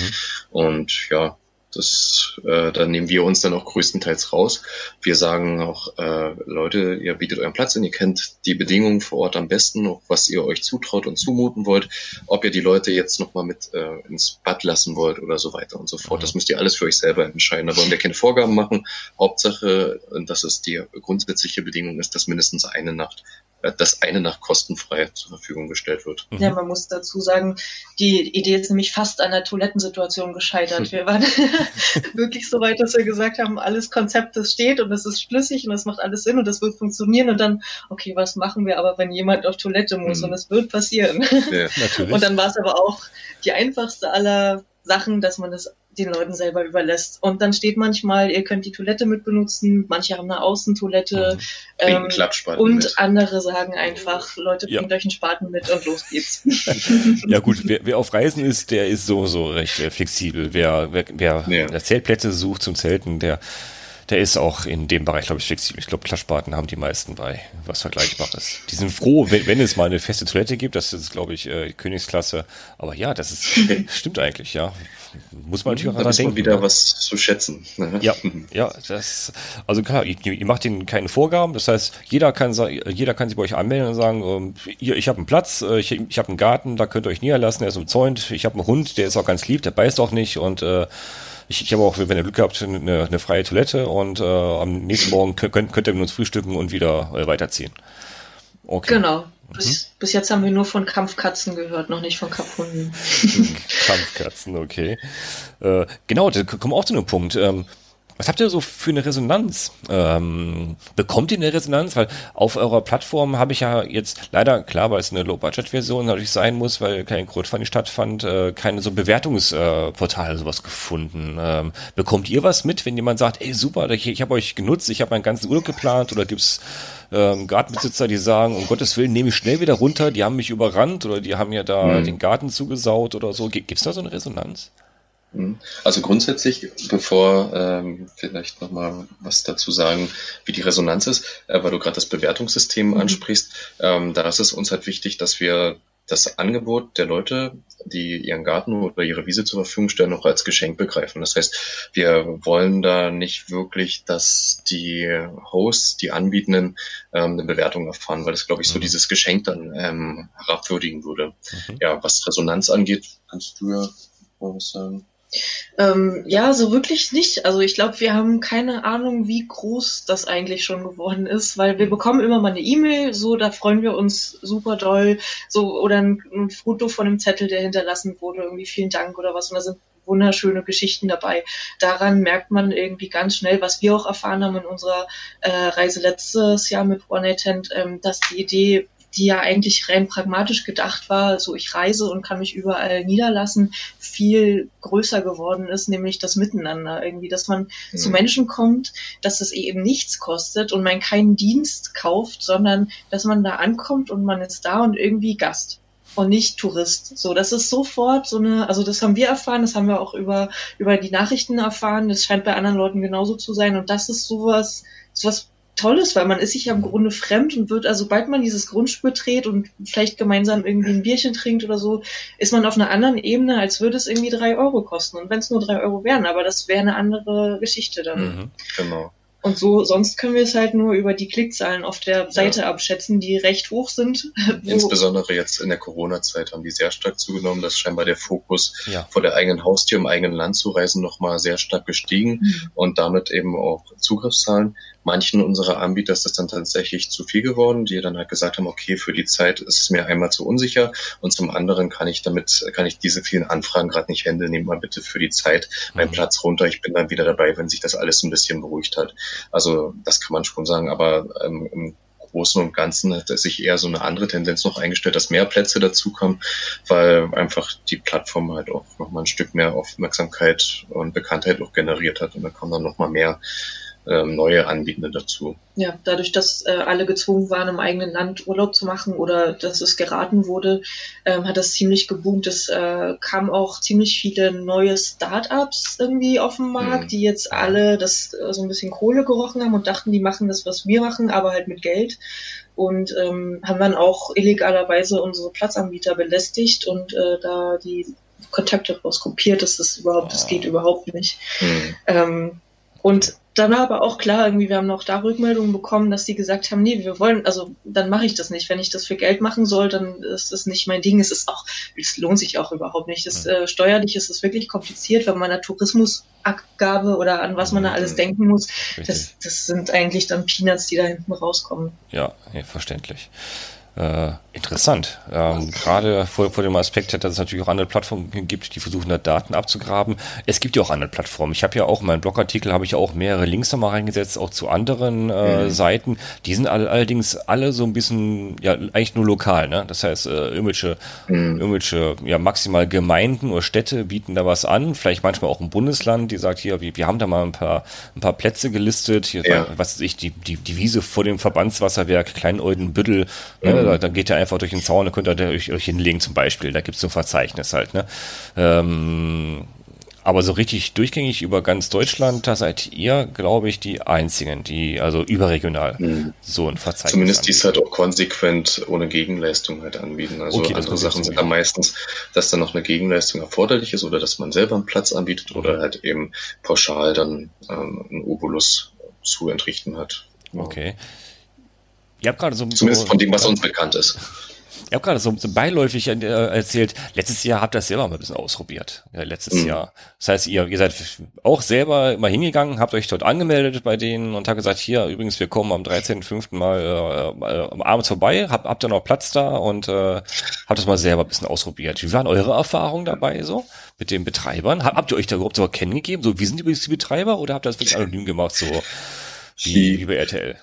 Und ja, das, äh, da nehmen wir uns dann auch größtenteils raus. Wir sagen auch, äh, Leute, ihr bietet euren Platz an, ihr kennt die Bedingungen vor Ort am besten, auch was ihr euch zutraut und zumuten wollt, ob ihr die Leute jetzt nochmal mit äh, ins Bad lassen wollt oder so weiter und so fort. Das müsst ihr alles für euch selber entscheiden. Da wollen wir keine Vorgaben machen. Hauptsache, dass es die grundsätzliche Bedingung ist, dass mindestens eine Nacht äh, dass eine Nacht kostenfrei zur Verfügung gestellt wird. Ja, man muss dazu sagen, die Idee ist nämlich fast an der Toilettensituation gescheitert. Wir waren wirklich so weit, dass wir gesagt haben, alles Konzept, das steht und es ist schlüssig und es macht alles Sinn und das wird funktionieren und dann, okay, was machen wir aber, wenn jemand auf Toilette muss mhm. und es wird passieren. Ja, natürlich. Und dann war es aber auch die einfachste aller Sachen, dass man das den Leuten selber überlässt. Und dann steht manchmal, ihr könnt die Toilette mit benutzen, manche haben eine Außentoilette mhm. ähm, und mit. andere sagen einfach, Leute, bringt ja. euch einen Spaten mit und los geht's. ja gut, wer, wer auf Reisen ist, der ist so so recht äh, flexibel. Wer, wer, wer ja. Zeltplätze sucht zum Zelten, der der ist auch in dem Bereich, glaube ich, flexibel. Ich glaube, Klatschspaten haben die meisten bei, was Vergleichbares. Die sind froh, wenn, wenn es mal eine feste Toilette gibt. Das ist, glaube ich, äh, Königsklasse. Aber ja, das ist, stimmt eigentlich, ja. Muss man natürlich auch daran denken. wieder ne? was zu schätzen. Ne? Ja, ja, das, also klar, ihr, ihr, macht ihnen keine Vorgaben. Das heißt, jeder kann, jeder kann sich bei euch anmelden und sagen, ähm, hier, ich habe einen Platz, äh, ich, ich habe einen Garten, da könnt ihr euch niederlassen, er ist umzäunt. Ich habe einen Hund, der ist auch ganz lieb, der beißt auch nicht und, äh, ich, ich habe auch, wenn ihr Glück habt, eine, eine freie Toilette und äh, am nächsten Morgen könnt, könnt ihr mit uns frühstücken und wieder äh, weiterziehen. Okay. Genau. Bis, mhm. bis, jetzt haben wir nur von Kampfkatzen gehört, noch nicht von Kampfhunden. Kampfkatzen, okay. Äh, genau, da kommen wir auch zu einem Punkt. Ähm, was habt ihr so für eine Resonanz? Ähm, bekommt ihr eine Resonanz? Weil auf eurer Plattform habe ich ja jetzt leider, klar, weil es eine Low-Budget-Version natürlich sein muss, weil kein Crowdfunding stattfand, äh, keine so Bewertungsportale sowas gefunden. Ähm, bekommt ihr was mit, wenn jemand sagt, ey super, ich, ich habe euch genutzt, ich habe meinen ganzen Urlaub geplant oder gibt's ähm, Gartenbesitzer, die sagen, um Gottes Willen, nehme ich schnell wieder runter, die haben mich überrannt oder die haben ja da mhm. den Garten zugesaut oder so. Gibt's da so eine Resonanz? Mhm. Also grundsätzlich, bevor ähm, vielleicht nochmal was dazu sagen, wie die Resonanz ist, äh, weil du gerade das Bewertungssystem mhm. ansprichst, ähm, da ist es uns halt wichtig, dass wir das Angebot der Leute, die ihren Garten oder ihre Wiese zur Verfügung stellen, auch als Geschenk begreifen. Das heißt, wir wollen da nicht wirklich, dass die Hosts, die Anbietenden, ähm, eine Bewertung erfahren, weil das, glaube ich, so mhm. dieses Geschenk dann ähm, herabwürdigen würde. Mhm. Ja, was Resonanz angeht, kannst du ja was sagen. Ähm, ja, so wirklich nicht. Also ich glaube, wir haben keine Ahnung, wie groß das eigentlich schon geworden ist, weil wir bekommen immer mal eine E-Mail, so da freuen wir uns super doll, so oder ein, ein, Foto von einem Zettel, der hinterlassen wurde, irgendwie vielen Dank oder was. Und da sind wunderschöne Geschichten dabei. Daran merkt man irgendwie ganz schnell, was wir auch erfahren haben in unserer äh, Reise letztes Jahr mit One Night Tent, ähm, dass die Idee die ja eigentlich rein pragmatisch gedacht war, so ich reise und kann mich überall niederlassen, viel größer geworden ist, nämlich das Miteinander irgendwie, dass man mhm. zu Menschen kommt, dass es eben nichts kostet und man keinen Dienst kauft, sondern dass man da ankommt und man ist da und irgendwie Gast und nicht Tourist. So, das ist sofort so eine, also das haben wir erfahren, das haben wir auch über, über die Nachrichten erfahren, das scheint bei anderen Leuten genauso zu sein und das ist sowas, sowas Tolles, weil man ist sich ja im Grunde fremd und wird, also sobald man dieses Grundstück betritt und vielleicht gemeinsam irgendwie ein Bierchen trinkt oder so, ist man auf einer anderen Ebene, als würde es irgendwie drei Euro kosten. Und wenn es nur drei Euro wären, aber das wäre eine andere Geschichte dann. Mhm, genau. Und so, sonst können wir es halt nur über die Klickzahlen auf der Seite ja. abschätzen, die recht hoch sind. Insbesondere jetzt in der Corona-Zeit haben die sehr stark zugenommen. dass scheinbar der Fokus ja. vor der eigenen Haustür im eigenen Land zu reisen nochmal sehr stark gestiegen mhm. und damit eben auch Zugriffszahlen. Manchen unserer Anbieter ist das dann tatsächlich zu viel geworden, die dann halt gesagt haben, okay, für die Zeit ist es mir einmal zu unsicher und zum anderen kann ich damit, kann ich diese vielen Anfragen gerade nicht handeln. Nehmt mal bitte für die Zeit meinen mhm. Platz runter. Ich bin dann wieder dabei, wenn sich das alles ein bisschen beruhigt hat. Also das kann man schon sagen, aber ähm, im Großen und Ganzen hat sich eher so eine andere Tendenz noch eingestellt, dass mehr Plätze dazukommen, weil einfach die Plattform halt auch nochmal ein Stück mehr Aufmerksamkeit und Bekanntheit auch generiert hat und da kommen dann nochmal mehr ähm, neue Anbietende dazu. Ja, dadurch, dass äh, alle gezwungen waren, im eigenen Land Urlaub zu machen oder dass es geraten wurde, ähm, hat das ziemlich geboomt. Es äh, kamen auch ziemlich viele neue Start-ups irgendwie auf den Markt, mhm. die jetzt alle das äh, so ein bisschen Kohle gerochen haben und dachten, die machen das, was wir machen, aber halt mit Geld und ähm, haben dann auch illegalerweise unsere Platzanbieter belästigt und äh, da die Kontakte rauskopiert, dass das überhaupt, das geht überhaupt nicht. Mhm. Ähm, und dann war aber auch klar, irgendwie, wir haben noch da Rückmeldungen bekommen, dass die gesagt haben, nee, wir wollen, also dann mache ich das nicht. Wenn ich das für Geld machen soll, dann ist das nicht mein Ding. Es ist auch, es lohnt sich auch überhaupt nicht. Das, äh, steuerlich ist es wirklich kompliziert, wenn man eine Tourismusabgabe oder an was man da alles denken muss. Das, das sind eigentlich dann Peanuts, die da hinten rauskommen. Ja, nee, verständlich. Äh, interessant. Ähm, Gerade vor, vor dem Aspekt, dass es natürlich auch andere Plattformen gibt, die versuchen, da Daten abzugraben. Es gibt ja auch andere Plattformen. Ich habe ja auch in meinem Blogartikel habe ich ja auch mehrere Links nochmal reingesetzt, auch zu anderen äh, mhm. Seiten. Die sind alle, allerdings alle so ein bisschen, ja, eigentlich nur lokal. Ne? Das heißt, äh, irgendwelche, mhm. irgendwelche, ja, maximal Gemeinden oder Städte bieten da was an. Vielleicht manchmal auch ein Bundesland, die sagt hier, wir, wir haben da mal ein paar, ein paar Plätze gelistet. Hier, ja. was weiß ich, die, die, die Wiese vor dem Verbandswasserwerk Kleinoldenbüttel. Ne? Mhm. Dann geht ihr einfach durch den Zaun, dann könnt ihr euch, euch hinlegen zum Beispiel. Da gibt es so ein Verzeichnis halt. Ne? Ähm, aber so richtig durchgängig über ganz Deutschland, da seid ihr, glaube ich, die einzigen, die also überregional mhm. so ein Verzeichnis Zumindest die es halt auch konsequent ohne Gegenleistung halt anbieten. Also okay, andere Sachen sind da meistens, dass dann noch eine Gegenleistung erforderlich ist oder dass man selber einen Platz anbietet oder mhm. halt eben pauschal dann ähm, einen Obolus zu entrichten hat. Okay. Ihr habt gerade so, Zumindest so, von dem, was uns bekannt ist. Ich habe gerade so, so beiläufig äh, erzählt, letztes Jahr habt ihr das selber mal ein bisschen ausprobiert. Ja, letztes mhm. Jahr. Das heißt, ihr, ihr seid auch selber mal hingegangen, habt euch dort angemeldet bei denen und habt gesagt, hier, übrigens, wir kommen am 13.05. mal äh, äh, abends vorbei, habt, habt ihr noch Platz da und äh, habt das mal selber ein bisschen ausprobiert. Wie waren eure Erfahrungen dabei so mit den Betreibern? Habt, habt ihr euch da überhaupt so kennengegeben? So, wie sind übrigens die Betreiber oder habt ihr das wirklich anonym gemacht, so wie, wie bei RTL?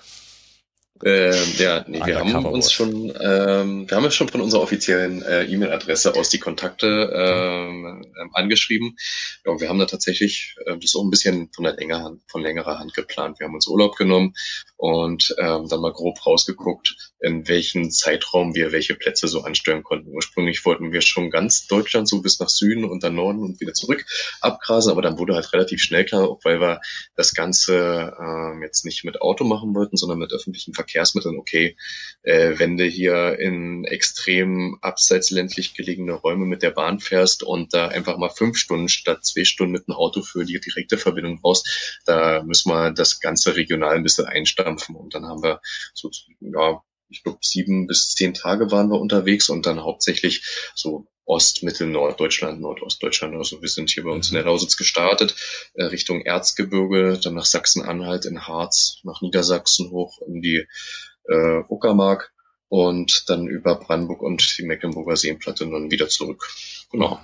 Ähm, ja, nee, wir haben uns schon, ähm, wir haben ja schon von unserer offiziellen äh, E-Mail-Adresse aus die Kontakte ähm, ähm, angeschrieben. Ja, und wir haben da tatsächlich äh, das auch ein bisschen von, der länger von längerer Hand geplant. Wir haben uns Urlaub genommen und ähm, dann mal grob rausgeguckt, in welchem Zeitraum wir welche Plätze so ansteuern konnten. Ursprünglich wollten wir schon ganz Deutschland so bis nach Süden und dann Norden und wieder zurück abgrasen, aber dann wurde halt relativ schnell klar, weil wir das Ganze ähm, jetzt nicht mit Auto machen wollten, sondern mit öffentlichen Verkehrsmitteln. Okay, äh, wenn du hier in extrem abseits ländlich gelegene Räume mit der Bahn fährst und da einfach mal fünf Stunden statt zwei Stunden mit dem Auto für die direkte Verbindung brauchst, da müssen wir das Ganze regional ein bisschen einstampfen und dann haben wir so ja, ich glaube, sieben bis zehn Tage waren wir unterwegs und dann hauptsächlich so Ost-, Mittel-, Norddeutschland, Nordostdeutschland. Also wir sind hier bei uns in der mhm. Lausitz gestartet, äh, Richtung Erzgebirge, dann nach Sachsen-Anhalt, in Harz, nach Niedersachsen hoch in die äh, Uckermark und dann über Brandenburg und die Mecklenburger Seenplatte und dann wieder zurück. Genau.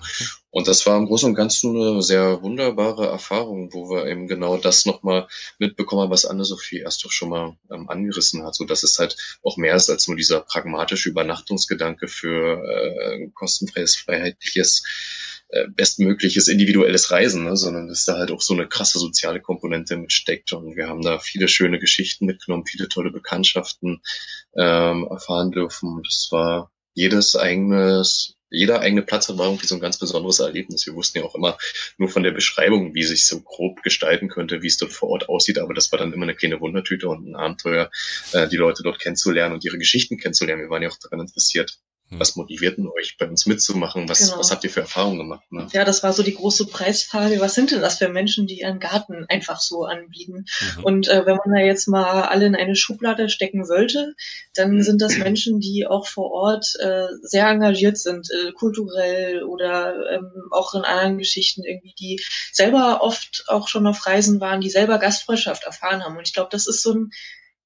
Und das war im Großen und Ganzen eine sehr wunderbare Erfahrung, wo wir eben genau das nochmal mitbekommen haben, was Anne-Sophie erst doch schon mal ähm, angerissen hat, so dass es halt auch mehr ist als nur dieser pragmatische Übernachtungsgedanke für äh, kostenfreies, freiheitliches äh, bestmögliches individuelles Reisen, ne? sondern dass da halt auch so eine krasse soziale Komponente mitsteckt. Und wir haben da viele schöne Geschichten mitgenommen, viele tolle Bekanntschaften ähm, erfahren dürfen. Das war jedes eigenes jeder eigene Platz war irgendwie so ein ganz besonderes Erlebnis. Wir wussten ja auch immer nur von der Beschreibung, wie sich so grob gestalten könnte, wie es dort vor Ort aussieht. Aber das war dann immer eine kleine Wundertüte und ein Abenteuer, äh, die Leute dort kennenzulernen und ihre Geschichten kennenzulernen. Wir waren ja auch daran interessiert. Was motiviert denn euch, bei uns mitzumachen? Was, genau. was habt ihr für Erfahrungen gemacht? Ne? Ja, das war so die große Preisfrage. Was sind denn das für Menschen, die ihren Garten einfach so anbieten? Mhm. Und äh, wenn man da jetzt mal alle in eine Schublade stecken wollte, dann sind das Menschen, die auch vor Ort äh, sehr engagiert sind, äh, kulturell oder ähm, auch in anderen Geschichten irgendwie, die selber oft auch schon auf Reisen waren, die selber Gastfreundschaft erfahren haben. Und ich glaube, das ist so ein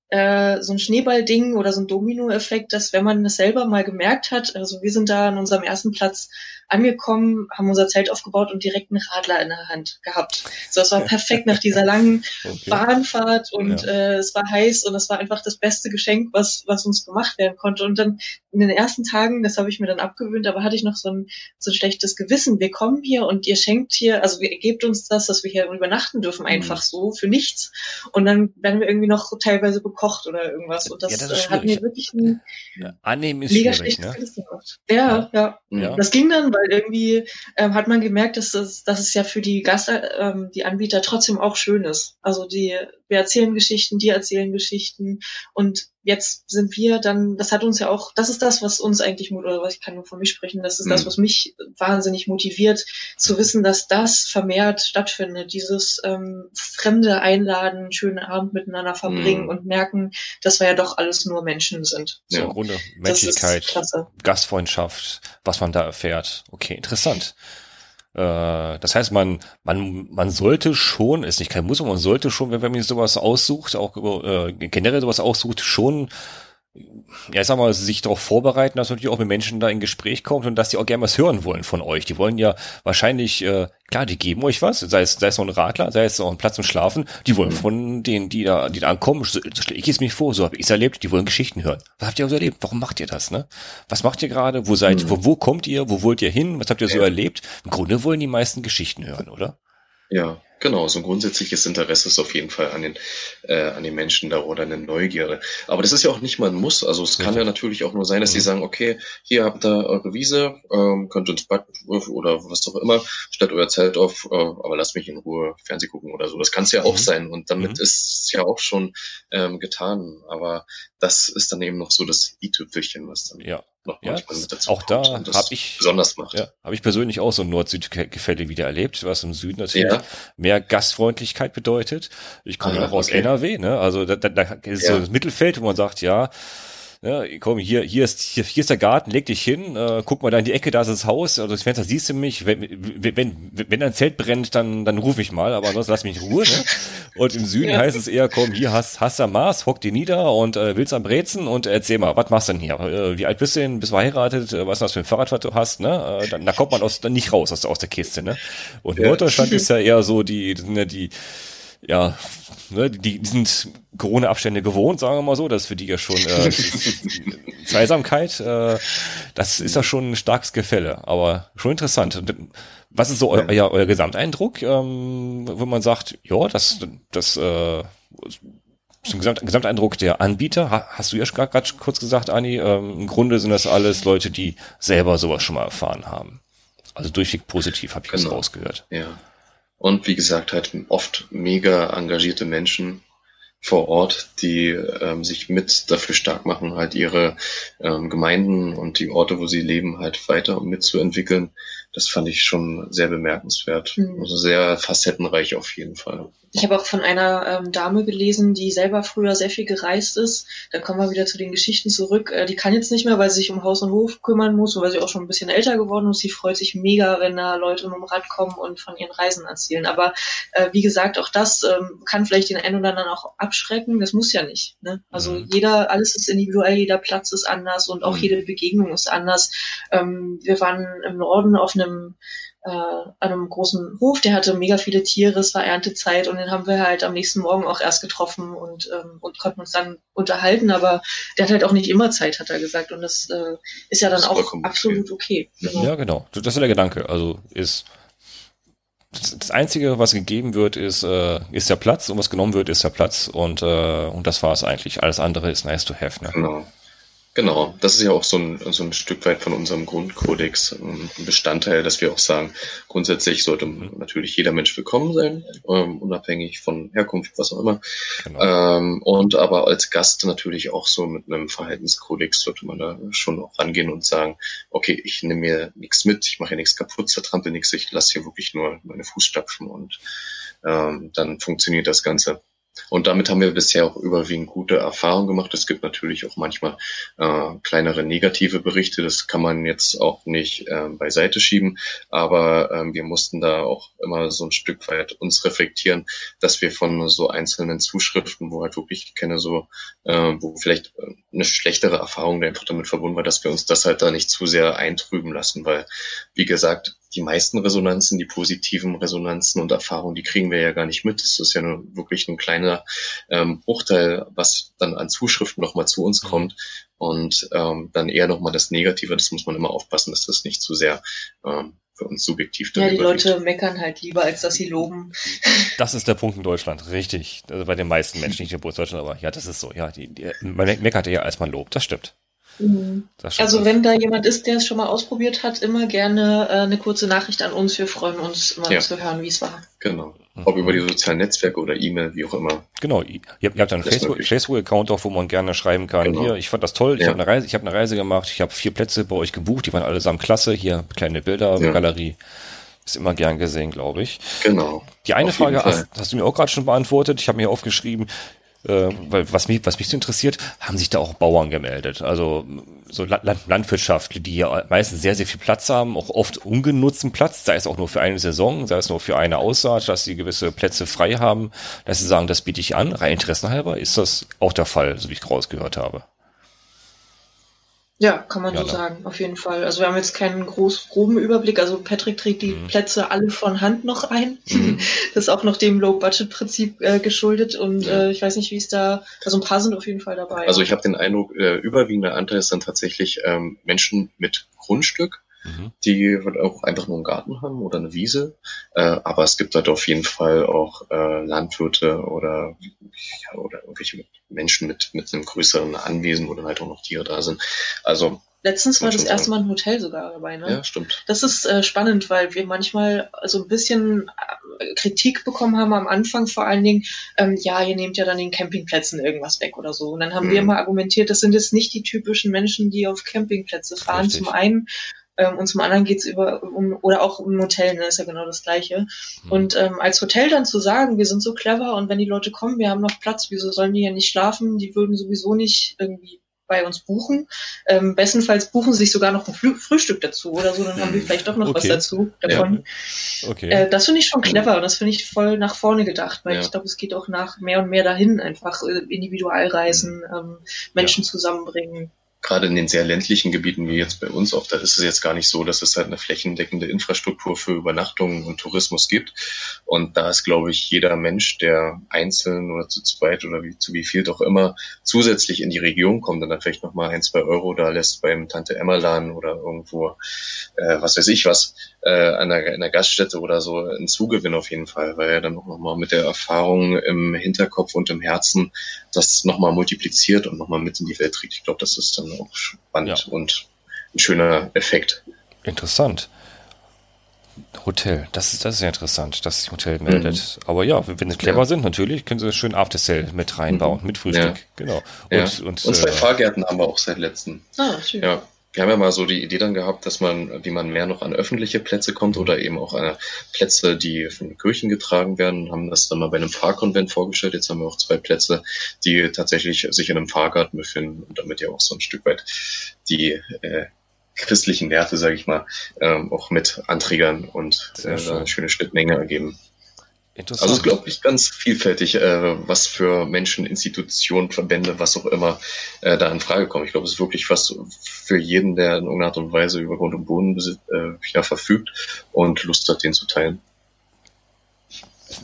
äh, so ein Schneeballding oder so ein Dominoeffekt, dass wenn man das selber mal gemerkt hat, also wir sind da an unserem ersten Platz angekommen, haben unser Zelt aufgebaut und direkt einen Radler in der Hand gehabt. So, es war perfekt nach dieser langen okay. Bahnfahrt und ja. äh, es war heiß und es war einfach das beste Geschenk, was, was uns gemacht werden konnte. Und dann in den ersten Tagen, das habe ich mir dann abgewöhnt, aber hatte ich noch so ein, so ein schlechtes Gewissen. Wir kommen hier und ihr schenkt hier, also ihr gebt uns das, dass wir hier übernachten dürfen, mhm. einfach so, für nichts. Und dann werden wir irgendwie noch teilweise bekocht oder irgendwas. Und das, ja, das äh, hat mir wirklich ein ja, annehmen ist mega schwierig, ne? Ja, ja, ja. Das ging dann, weil irgendwie ähm, hat man gemerkt, dass, das, dass es ja für die Gast, ähm, die Anbieter trotzdem auch schön ist. Also die, wir erzählen Geschichten, die erzählen Geschichten und jetzt sind wir dann, das hat uns ja auch, das ist das, was uns eigentlich, oder was ich kann nur von mir sprechen, das ist mhm. das, was mich wahnsinnig motiviert, zu wissen, dass das vermehrt stattfindet, dieses ähm, Fremde einladen, schönen Abend miteinander verbringen mhm. und merken, dass wir ja doch alles nur Menschen sind. So. Ja, im Grunde Menschlichkeit, Gastfreundschaft, was man da erfährt. Okay, interessant. Äh, das heißt, man, man, man sollte schon, ist nicht kein Muss, aber man sollte schon, wenn man sowas aussucht, auch äh, generell sowas aussucht, schon ja, ich sag mal, sich darauf vorbereiten, dass natürlich auch mit Menschen da in Gespräch kommt und dass die auch gerne was hören wollen von euch. Die wollen ja wahrscheinlich, äh, klar, die geben euch was, sei es, sei es noch ein Radler, sei es noch ein Platz zum Schlafen, die wollen mhm. von denen, die da, die da ankommen, so, so stelle ich es mir vor, so habe ich es erlebt, die wollen Geschichten hören. Was habt ihr so erlebt? Warum macht ihr das, ne? Was macht ihr gerade? Wo seid, mhm. wo, wo kommt ihr? Wo wollt ihr hin? Was habt ihr so ja. erlebt? Im Grunde wollen die meisten Geschichten hören, oder? Ja, genau. So ein grundsätzliches Interesse ist auf jeden Fall an den, äh, an den Menschen da oder eine Neugierde. Aber das ist ja auch nicht mal ein Muss. Also es kann ja natürlich auch nur sein, dass mhm. die sagen, okay, hier habt ihr eure Wiese, ähm, könnt ins Bad oder was auch immer, stellt euer Zelt auf, äh, aber lasst mich in Ruhe Fernseh gucken oder so. Das kann es ja auch mhm. sein. Und damit mhm. ist es ja auch schon ähm, getan. Aber das ist dann eben noch so das i-Tüpfelchen, was dann ja noch ja, auch da habe ich besonders macht. Ja, habe ich persönlich auch so ein Nord-Süd-Gefälle wieder erlebt, was im Süden natürlich ja. mehr Gastfreundlichkeit bedeutet. Ich komme ja auch aus okay. NRW, ne? Also da, da, da ist so das Mittelfeld, wo man sagt, ja, ja, komm, hier, hier ist, hier, hier ist der Garten, leg dich hin, äh, guck mal da in die Ecke, da ist das Haus, also das Fenster siehst du mich, wenn, wenn, wenn, wenn ein Zelt brennt, dann, dann ruf ich mal, aber ansonsten lass mich in Ruhe, ne? Und im Süden heißt es eher, komm, hier hast, hast du Maß, hock dir nieder und äh, willst am Brezen und erzähl mal, was machst du denn hier? Äh, wie alt bist du denn? Bist du verheiratet? Äh, was ist das für ein Fahrrad, was du hast, ne? Äh, dann, da kommt man aus, dann nicht raus aus, aus der Kiste, ne? Und ja. Norddeutschland ist ja eher so die, die, die ja, ne, die, die sind Corona-Abstände gewohnt, sagen wir mal so. Das ist für die ja schon äh, Zweisamkeit. Äh, das ist ja schon ein starkes Gefälle, aber schon interessant. Was ist so eu euer, euer Gesamteindruck, ähm, wo man sagt, ja, das, das äh, zum Gesamt, Gesamteindruck der Anbieter, ha, hast du ja gerade kurz gesagt, Anni, ähm, im Grunde sind das alles Leute, die selber sowas schon mal erfahren haben. Also durchweg positiv, habe ich genau. das rausgehört. Ja. Und wie gesagt, halt oft mega engagierte Menschen vor Ort, die ähm, sich mit dafür stark machen, halt ihre ähm, Gemeinden und die Orte, wo sie leben, halt weiter mitzuentwickeln. das fand ich schon sehr bemerkenswert. Mhm. Also sehr facettenreich auf jeden Fall. Ich habe auch von einer ähm, Dame gelesen, die selber früher sehr viel gereist ist. Da kommen wir wieder zu den Geschichten zurück. Äh, die kann jetzt nicht mehr, weil sie sich um Haus und Hof kümmern muss und weil sie auch schon ein bisschen älter geworden ist. Sie freut sich mega, wenn da Leute mit dem Rad kommen und von ihren Reisen erzählen. Aber äh, wie gesagt, auch das ähm, kann vielleicht den einen oder anderen auch abschrecken. Das muss ja nicht. Ne? Also mhm. jeder, alles ist individuell, jeder Platz ist anders und auch mhm. jede Begegnung ist anders. Ähm, wir waren im Norden auf einem äh, an einem großen Hof, der hatte mega viele Tiere, es war Erntezeit und den haben wir halt am nächsten Morgen auch erst getroffen und, ähm, und konnten uns dann unterhalten, aber der hat halt auch nicht immer Zeit, hat er gesagt und das äh, ist ja dann auch absolut okay. Genau. Ja, genau. Das ist der Gedanke. Also ist das Einzige, was gegeben wird, ist, äh, ist der Platz und was genommen wird, ist der Platz und, äh, und das war es eigentlich. Alles andere ist nice to have. Ne? Genau. Genau, das ist ja auch so ein, so ein Stück weit von unserem Grundkodex, ähm, ein Bestandteil, dass wir auch sagen, grundsätzlich sollte natürlich jeder Mensch willkommen sein, ähm, unabhängig von Herkunft, was auch immer. Genau. Ähm, und aber als Gast natürlich auch so mit einem Verhaltenskodex sollte man da schon auch rangehen und sagen, okay, ich nehme mir nichts mit, ich mache ja nichts kaputt, zertrampel nichts, ich lasse hier wirklich nur meine Fußstapfen und ähm, dann funktioniert das Ganze. Und damit haben wir bisher auch überwiegend gute Erfahrungen gemacht. Es gibt natürlich auch manchmal äh, kleinere negative Berichte. Das kann man jetzt auch nicht äh, beiseite schieben. Aber äh, wir mussten da auch immer so ein Stück weit uns reflektieren, dass wir von so einzelnen Zuschriften, wo halt wirklich keine so, äh, wo vielleicht eine schlechtere Erfahrung einfach damit verbunden war, dass wir uns das halt da nicht zu sehr eintrüben lassen. Weil, wie gesagt, die meisten Resonanzen, die positiven Resonanzen und Erfahrungen, die kriegen wir ja gar nicht mit. Das ist ja nur wirklich ein kleiner ähm, Bruchteil, was dann an Zuschriften nochmal zu uns mhm. kommt. Und ähm, dann eher nochmal das Negative, das muss man immer aufpassen, dass das nicht zu sehr ähm, für uns subjektiv Ja, die überwiegt. Leute meckern halt lieber, als dass sie loben. Das ist der Punkt in Deutschland, richtig. Also bei den meisten Menschen, nicht in Deutschland, aber ja, das ist so. Ja, die, die, man meckert ja, als man lobt, das stimmt. Mhm. Also wenn da jemand ist, der es schon mal ausprobiert hat, immer gerne äh, eine kurze Nachricht an uns. Wir freuen uns immer ja. zu hören, wie es war. Genau. Mhm. Ob über die sozialen Netzwerke oder E-Mail, wie auch immer. Genau. Ihr, ihr habt einen Facebook-Account Facebook auch, wo man gerne schreiben kann. Genau. Hier, ich fand das toll. Ich ja. habe eine Reise, ich habe eine Reise gemacht. Ich habe vier Plätze bei euch gebucht. Die waren allesamt klasse. Hier kleine Bilder, ja. Galerie. Ist immer gern gesehen, glaube ich. Genau. Die eine Frage hast, hast, du mir auch gerade schon beantwortet. Ich habe mir aufgeschrieben, äh, weil was mich, was mich so interessiert, haben sich da auch Bauern gemeldet. Also so Land Landwirtschaft, die ja meistens sehr, sehr viel Platz haben, auch oft ungenutzten Platz, sei es auch nur für eine Saison, sei es nur für eine Aussaat, dass sie gewisse Plätze frei haben, dass sie sagen, das biete ich an, rein interessenhalber, ist das auch der Fall, so wie ich rausgehört habe. Ja, kann man ja, so da. sagen, auf jeden Fall. Also wir haben jetzt keinen groß groben Überblick. Also Patrick trägt die mhm. Plätze alle von Hand noch ein. Mhm. Das ist auch noch dem Low-Budget-Prinzip äh, geschuldet. Und ja. äh, ich weiß nicht, wie es da, also ein paar sind auf jeden Fall dabei. Also ich habe den Eindruck, äh, überwiegender Anteil ist dann tatsächlich ähm, Menschen mit Grundstück, mhm. die auch einfach nur einen Garten haben oder eine Wiese. Äh, aber es gibt halt auf jeden Fall auch äh, Landwirte oder, ja, oder irgendwelche Menschen mit, mit einem größeren Anwesen, wo dann halt auch noch Tiere da sind. Also Letztens war das erste Mal ein Hotel sogar dabei, ne? Ja, stimmt. Das ist äh, spannend, weil wir manchmal so ein bisschen äh, Kritik bekommen haben am Anfang vor allen Dingen, ähm, ja, ihr nehmt ja dann den Campingplätzen irgendwas weg oder so. Und dann haben mhm. wir immer argumentiert, das sind jetzt nicht die typischen Menschen, die auf Campingplätze fahren. Richtig. Zum einen ähm, und zum anderen geht's über um oder auch um Hotel, ne, ist ja genau das Gleiche. Mhm. Und ähm, als Hotel dann zu sagen, wir sind so clever und wenn die Leute kommen, wir haben noch Platz, wieso sollen die ja nicht schlafen? Die würden sowieso nicht irgendwie bei uns buchen. Ähm, bestenfalls buchen sie sich sogar noch ein Früh Frühstück dazu oder so, dann haben wir vielleicht doch noch okay. was dazu davon. Ja. Okay. Äh, das finde ich schon clever und das finde ich voll nach vorne gedacht, weil ja. ich glaube, es geht auch nach mehr und mehr dahin, einfach äh, Individualreisen, ähm, Menschen ja. zusammenbringen gerade in den sehr ländlichen Gebieten wie jetzt bei uns auch, da ist es jetzt gar nicht so, dass es halt eine flächendeckende Infrastruktur für Übernachtungen und Tourismus gibt. Und da ist, glaube ich, jeder Mensch, der einzeln oder zu zweit oder wie, zu wie viel doch immer zusätzlich in die Region kommt und dann vielleicht nochmal ein, zwei Euro da lässt beim Tante Emma Laden oder irgendwo, äh, was weiß ich was, äh, an einer, einer Gaststätte oder so ein Zugewinn auf jeden Fall, weil er dann auch nochmal mit der Erfahrung im Hinterkopf und im Herzen das nochmal multipliziert und nochmal mit in die Welt trägt. Ich glaube, das ist dann auch spannend ja. und ein schöner Effekt. Interessant. Hotel, das ist, das ist ja interessant, dass sich Hotel meldet. Mhm. Aber ja, wenn sie clever ja. sind, natürlich können sie schön After Sale mit reinbauen, mhm. mit Frühstück. Ja. Genau. Und, ja. und, und zwei äh, Fahrgärten haben wir auch seit letztem. Ah, schön. Ja, wir haben ja mal so die Idee dann gehabt, dass man, wie man mehr noch an öffentliche Plätze kommt oder eben auch an Plätze, die von Kirchen getragen werden, haben das dann mal bei einem Fahrkonvent vorgestellt. Jetzt haben wir auch zwei Plätze, die tatsächlich sich in einem Fahrgarten befinden und damit ja auch so ein Stück weit die äh, christlichen Werte, sage ich mal, ähm, auch mit anträgern und äh, eine schöne Schnittmenge ergeben. Also es glaube ich ganz vielfältig, äh, was für Menschen, Institutionen, Verbände, was auch immer äh, da in Frage kommt. Ich glaube, es ist wirklich was für jeden, der in irgendeiner Art und Weise über Grund und Boden äh, ja, verfügt und Lust hat, den zu teilen.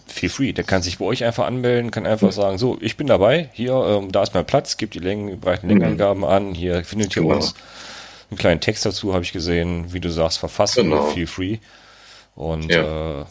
Feel free, der kann sich bei euch einfach anmelden, kann einfach mhm. sagen, so, ich bin dabei, hier, ähm, da ist mein Platz, gibt die Längen, breiten Längenangaben mhm. an, hier findet ihr genau. uns. Einen kleinen Text dazu habe ich gesehen, wie du sagst, verfassen, genau. feel free. Und ja. äh,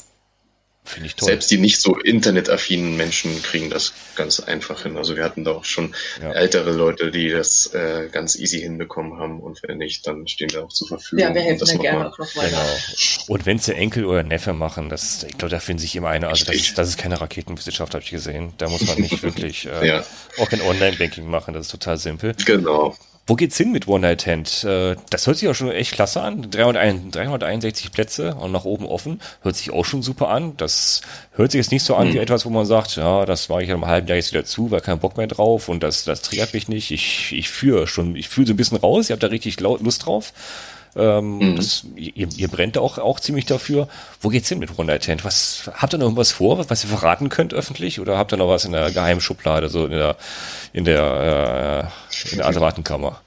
Finde ich toll. Selbst die nicht so internetaffinen Menschen kriegen das ganz einfach hin. Also wir hatten da auch schon ja. ältere Leute, die das äh, ganz easy hinbekommen haben und wenn nicht, dann stehen wir auch zur Verfügung. Ja, wir helfen da gerne auch noch weiter. Genau. Und wenn sie Enkel oder Neffe machen, das, ich glaube, da finden sich immer eine, also das ist, das ist keine Raketenwissenschaft, habe ich gesehen. Da muss man nicht wirklich äh, ja. auch kein Online-Banking machen, das ist total simpel. Genau. Wo geht's hin mit One Night Tent? Äh, das hört sich auch schon echt klasse an. 361 Plätze und nach oben offen. Hört sich auch schon super an. Das hört sich jetzt nicht so an mhm. wie etwas, wo man sagt, ja, das war ich in einem halben Jahr jetzt wieder zu, weil kein Bock mehr drauf und das, das triggert mich nicht. Ich, ich führe schon, ich fühle so ein bisschen raus. Ihr habt da richtig Lust drauf. Ähm, mhm. das, ihr, ihr, brennt auch, auch ziemlich dafür. Wo geht's hin mit One Tent? Was, habt ihr noch irgendwas vor, was ihr verraten könnt öffentlich? Oder habt ihr noch was in der Geheimschublade, so in der, in der, äh, in der Asservatenkammer?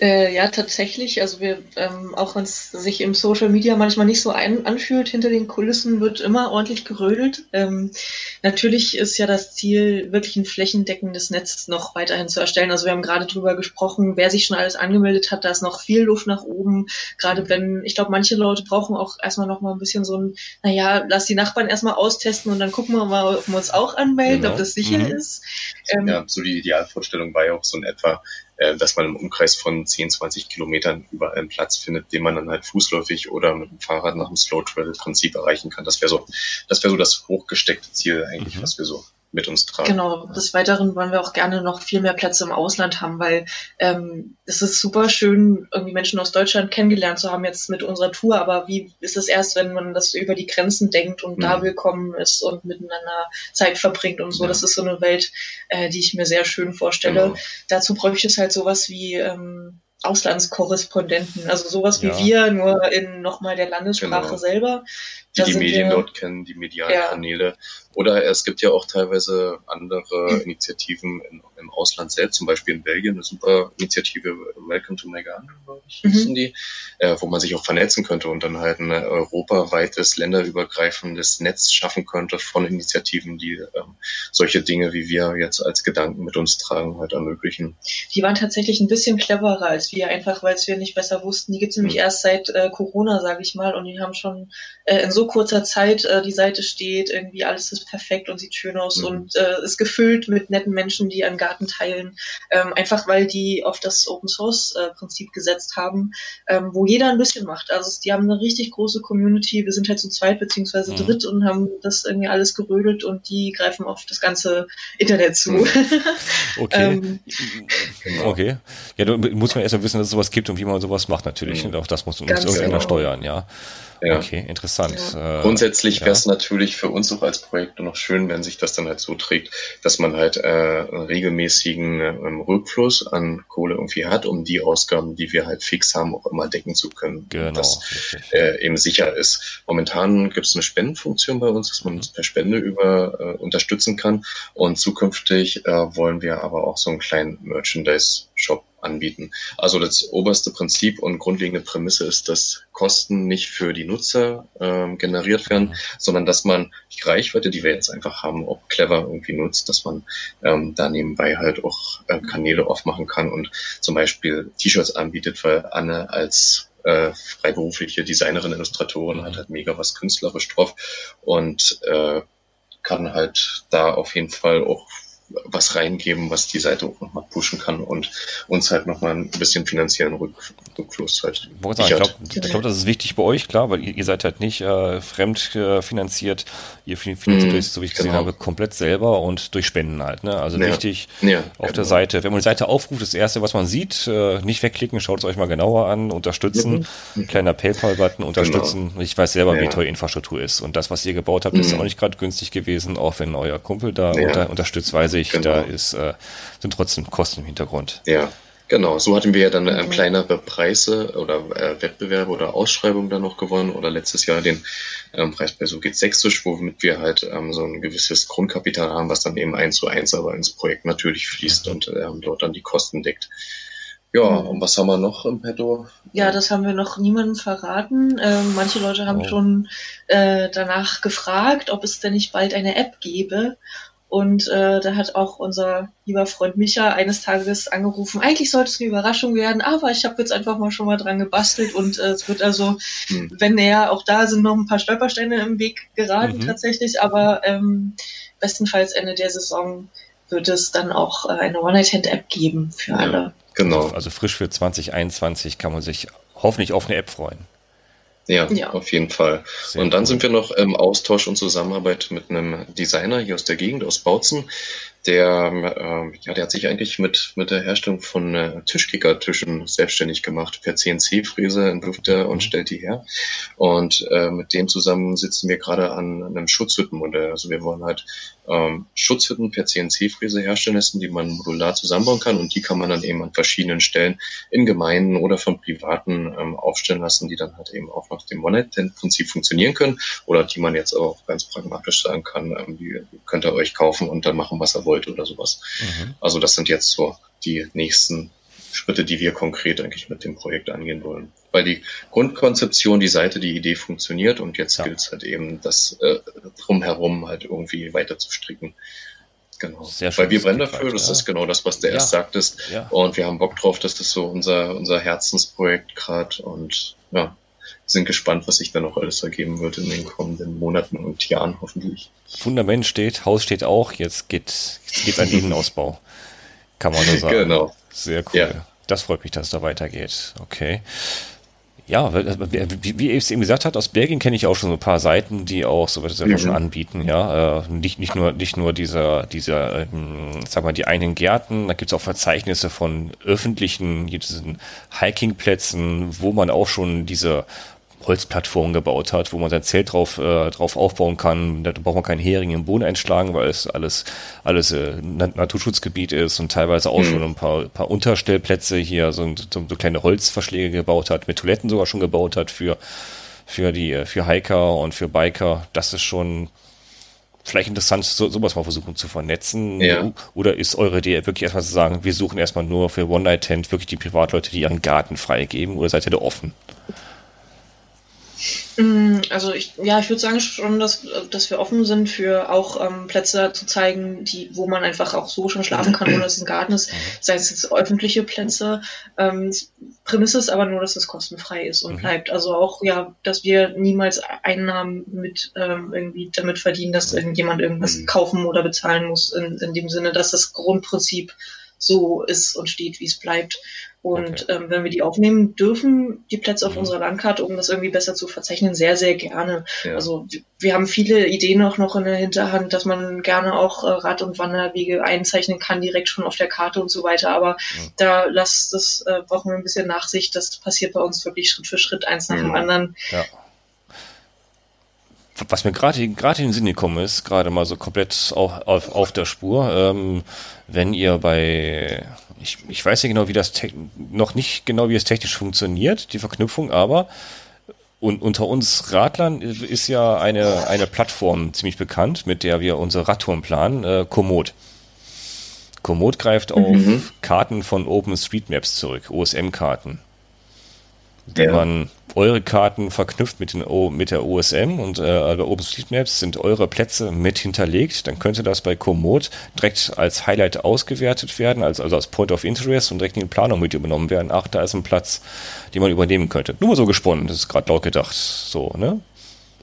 Äh, ja, tatsächlich. Also wir, ähm, auch wenn es sich im Social Media manchmal nicht so ein, anfühlt, hinter den Kulissen wird immer ordentlich gerödelt. Ähm, natürlich ist ja das Ziel, wirklich ein flächendeckendes Netz noch weiterhin zu erstellen. Also wir haben gerade drüber gesprochen, wer sich schon alles angemeldet hat, da ist noch viel Luft nach oben. Gerade wenn, ich glaube, manche Leute brauchen auch erstmal noch mal ein bisschen so ein, naja, lass die Nachbarn erstmal austesten und dann gucken wir mal, ob wir uns auch anmelden, genau. ob das sicher mhm. ist. Ähm, ja, so die Idealvorstellung war ja auch so in etwa, äh, dass man im Umkreis von 10, 20 Kilometern überall einen Platz findet, den man dann halt fußläufig oder mit dem Fahrrad nach dem Slow Travel Prinzip erreichen kann. Das wäre so, das wäre so das hochgesteckte Ziel eigentlich, mhm. was wir so mit uns tragen. Genau, des Weiteren wollen wir auch gerne noch viel mehr Plätze im Ausland haben, weil ähm, es ist super schön, irgendwie Menschen aus Deutschland kennengelernt zu haben jetzt mit unserer Tour, aber wie ist es erst, wenn man das über die Grenzen denkt und mhm. da willkommen ist und miteinander Zeit verbringt und so. Ja. Das ist so eine Welt, äh, die ich mir sehr schön vorstelle. Genau. Dazu bräuchte es halt sowas wie ähm, Auslandskorrespondenten, also sowas ja. wie wir, nur in nochmal der Landessprache genau. selber. Die die Medien wir, dort kennen, die medialen ja. Kanäle. Oder es gibt ja auch teilweise andere Initiativen in, im Ausland selbst, zum Beispiel in Belgien, eine super Initiative, Welcome to My Garden, glaube ich, mhm. die, äh, wo man sich auch vernetzen könnte und dann halt ein europaweites, länderübergreifendes Netz schaffen könnte von Initiativen, die ähm, solche Dinge, wie wir jetzt als Gedanken mit uns tragen, halt ermöglichen. Die waren tatsächlich ein bisschen cleverer als wir, einfach weil es wir nicht besser wussten. Die gibt es nämlich mhm. erst seit äh, Corona, sage ich mal, und die haben schon äh, in so kurzer Zeit äh, die Seite steht, irgendwie alles ist perfekt und sieht schön aus mhm. und äh, ist gefüllt mit netten Menschen, die einen Garten teilen, ähm, einfach weil die auf das Open Source äh, Prinzip gesetzt haben, ähm, wo jeder ein bisschen macht. Also die haben eine richtig große Community. Wir sind halt zu zweit beziehungsweise mhm. dritt und haben das irgendwie alles gerödelt und die greifen auf das ganze Internet zu. Mhm. Okay. ähm, okay. Ja, du muss man erst mal wissen, dass es sowas gibt und wie man sowas macht natürlich. Mhm. Und auch das muss, muss irgendeiner genau. steuern, ja. Ja. Okay, interessant. Ja. Äh, Grundsätzlich wäre es ja. natürlich für uns auch als Projekt noch schön, wenn sich das dann halt so trägt, dass man halt äh, einen regelmäßigen ähm, Rückfluss an Kohle irgendwie hat, um die Ausgaben, die wir halt fix haben, auch immer decken zu können. Genau. Das äh, eben sicher ist. Momentan gibt es eine Spendenfunktion bei uns, dass man uns per Spende über äh, unterstützen kann. Und zukünftig äh, wollen wir aber auch so einen kleinen Merchandise-Shop anbieten. Also das oberste Prinzip und grundlegende Prämisse ist, dass Kosten nicht für die Nutzer ähm, generiert werden, mhm. sondern dass man die Reichweite, die wir jetzt einfach haben, auch clever irgendwie nutzt, dass man ähm, da nebenbei halt auch äh, Kanäle aufmachen kann und zum Beispiel T-Shirts anbietet, weil Anne als äh, freiberufliche Designerin, Illustratorin hat halt mega was künstlerisch drauf und äh, kann halt da auf jeden Fall auch was reingeben, was die Seite auch nochmal pushen kann und uns halt nochmal ein bisschen finanziellen Rück, Rückfluss halt. Ich glaube, glaub, das ist wichtig bei euch, klar, weil ihr, ihr seid halt nicht äh, fremd äh, finanziert. Ihr finanziert euch, so wie ich gesehen genau. habe, komplett selber und durch Spenden halt. Ne? Also ja. wichtig ja, auf genau. der Seite. Wenn man die Seite aufruft, das erste, was man sieht, äh, nicht wegklicken, schaut es euch mal genauer an, unterstützen, mhm. kleiner PayPal-Button, unterstützen. Genau. Ich weiß selber, ja. wie teuer Infrastruktur ist. Und das, was ihr gebaut habt, mhm. ist auch nicht gerade günstig gewesen, auch wenn euer Kumpel da unter, unterstützt, weiß ich, genau. da ist, äh, sind trotzdem Kosten im Hintergrund. Ja, Genau, so hatten wir ja dann äh, kleinere Preise oder äh, Wettbewerbe oder Ausschreibungen dann noch gewonnen oder letztes Jahr den ähm, Preis bei So geht's sächsisch, womit wir halt ähm, so ein gewisses Grundkapital haben, was dann eben eins zu eins aber ins Projekt natürlich fließt mhm. und ähm, dort dann die Kosten deckt. Ja, mhm. und was haben wir noch im Petto? Ja, das haben wir noch niemandem verraten. Ähm, manche Leute haben oh. schon äh, danach gefragt, ob es denn nicht bald eine App gäbe. Und äh, da hat auch unser lieber Freund Micha eines Tages angerufen, eigentlich sollte es eine Überraschung werden, aber ich habe jetzt einfach mal schon mal dran gebastelt und äh, es wird also, mhm. wenn er auch da sind noch ein paar Stolpersteine im Weg geraten mhm. tatsächlich, aber ähm, bestenfalls Ende der Saison wird es dann auch äh, eine One-Night-Hand-App geben für ja, alle. Genau. Also, also frisch für 2021 kann man sich hoffentlich auf eine App freuen. Ja, ja, auf jeden Fall. Sehr und dann cool. sind wir noch im Austausch und Zusammenarbeit mit einem Designer hier aus der Gegend, aus Bautzen, der, äh, ja, der hat sich eigentlich mit, mit der Herstellung von äh, Tischkickertischen selbstständig gemacht. Per CNC-Fräse entwirft er und mhm. stellt die her. Und äh, mit dem zusammen sitzen wir gerade an, an einem Schutzhüttenmodell. Also wir wollen halt ähm, Schutzhütten per CNC-Fräse herstellen lassen, die man modular zusammenbauen kann. Und die kann man dann eben an verschiedenen Stellen in Gemeinden oder von Privaten ähm, aufstellen lassen, die dann halt eben auch nach dem One-Night-Prinzip funktionieren können. Oder die man jetzt auch ganz pragmatisch sagen kann, ähm, die könnt ihr euch kaufen und dann machen, was ihr wollt oder sowas. Mhm. Also das sind jetzt so die nächsten Schritte, die wir konkret eigentlich mit dem Projekt angehen wollen. Weil die Grundkonzeption, die Seite, die Idee funktioniert und jetzt ja. gilt es halt eben, das äh, drumherum halt irgendwie weiter zu stricken. Genau. Sehr Weil wir brennen dafür, das ja. ist genau das, was der ja. erst sagtest. Ja. Und wir haben Bock drauf, das ist so unser, unser Herzensprojekt gerade und ja, sind gespannt, was sich da noch alles ergeben wird in den kommenden Monaten und Jahren hoffentlich. Fundament steht, Haus steht auch, jetzt geht jetzt geht's an Innenausbau. Kann man so sagen. Genau. Sehr cool. Das freut mich, dass es da weitergeht. Okay. Ja, wie, wie es eben gesagt hat, aus Belgien kenne ich auch schon so ein paar Seiten, die auch so etwas mhm. schon anbieten, ja. Äh, nicht, nicht nur, nicht nur dieser, dieser, ähm, sag mal, die eigenen Gärten, da gibt es auch Verzeichnisse von öffentlichen, diesen Hikingplätzen, wo man auch schon diese Holzplattform gebaut hat, wo man sein Zelt drauf, äh, drauf aufbauen kann. Da braucht man keinen Hering im Boden einschlagen, weil es alles, alles äh, Naturschutzgebiet ist und teilweise auch mhm. schon ein paar, paar Unterstellplätze hier, so, so, so kleine Holzverschläge gebaut hat, mit Toiletten sogar schon gebaut hat für, für die, äh, für Hiker und für Biker. Das ist schon, vielleicht interessant, so, sowas mal versuchen zu vernetzen. Ja. Oder ist eure Idee wirklich erstmal zu sagen, wir suchen erstmal nur für One-Night-Tent wirklich die Privatleute, die ihren Garten freigeben? Oder seid ihr da offen? Mm, also ich, ja, ich würde sagen schon, dass, dass wir offen sind für auch ähm, Plätze zu zeigen, die, wo man einfach auch so schon schlafen kann, ohne dass es ein Garten ist. Mhm. Sei es jetzt öffentliche Plätze. Ähm, Prämisse ist aber nur, dass es kostenfrei ist und mhm. bleibt. Also auch, ja, dass wir niemals Einnahmen mit ähm, irgendwie damit verdienen, dass irgendjemand irgendwas mhm. kaufen oder bezahlen muss, in, in dem Sinne, dass das Grundprinzip so ist und steht, wie es bleibt. Und okay. ähm, wenn wir die aufnehmen dürfen, die Plätze auf mhm. unserer Landkarte, um das irgendwie besser zu verzeichnen, sehr, sehr gerne. Ja. Also wir haben viele Ideen auch noch in der Hinterhand, dass man gerne auch äh, Rad- und Wanderwege einzeichnen kann, direkt schon auf der Karte und so weiter. Aber mhm. da lasst das, äh, brauchen wir ein bisschen Nachsicht. Das passiert bei uns wirklich Schritt für Schritt, eins nach mhm. dem anderen. Ja was mir gerade gerade in den Sinn gekommen ist, gerade mal so komplett auf, auf, auf der Spur, ähm, wenn ihr bei, ich, ich weiß ja genau, wie das noch nicht genau, wie es technisch funktioniert, die Verknüpfung, aber und unter uns Radlern ist ja eine, eine Plattform ziemlich bekannt, mit der wir unsere Radtouren planen, äh, Komoot. Komoot greift auf mhm. Karten von OpenStreetMaps zurück, OSM-Karten. Wenn ja. man eure Karten verknüpft mit, den o, mit der OSM und äh, bei OpenStreetMaps sind eure Plätze mit hinterlegt, dann könnte das bei Komoot direkt als Highlight ausgewertet werden, als, also als Point of Interest und direkt in die Planung mit übernommen werden. Ach, da ist ein Platz, den man übernehmen könnte. Nur mal so gesponnen, das ist gerade laut gedacht. So, ne?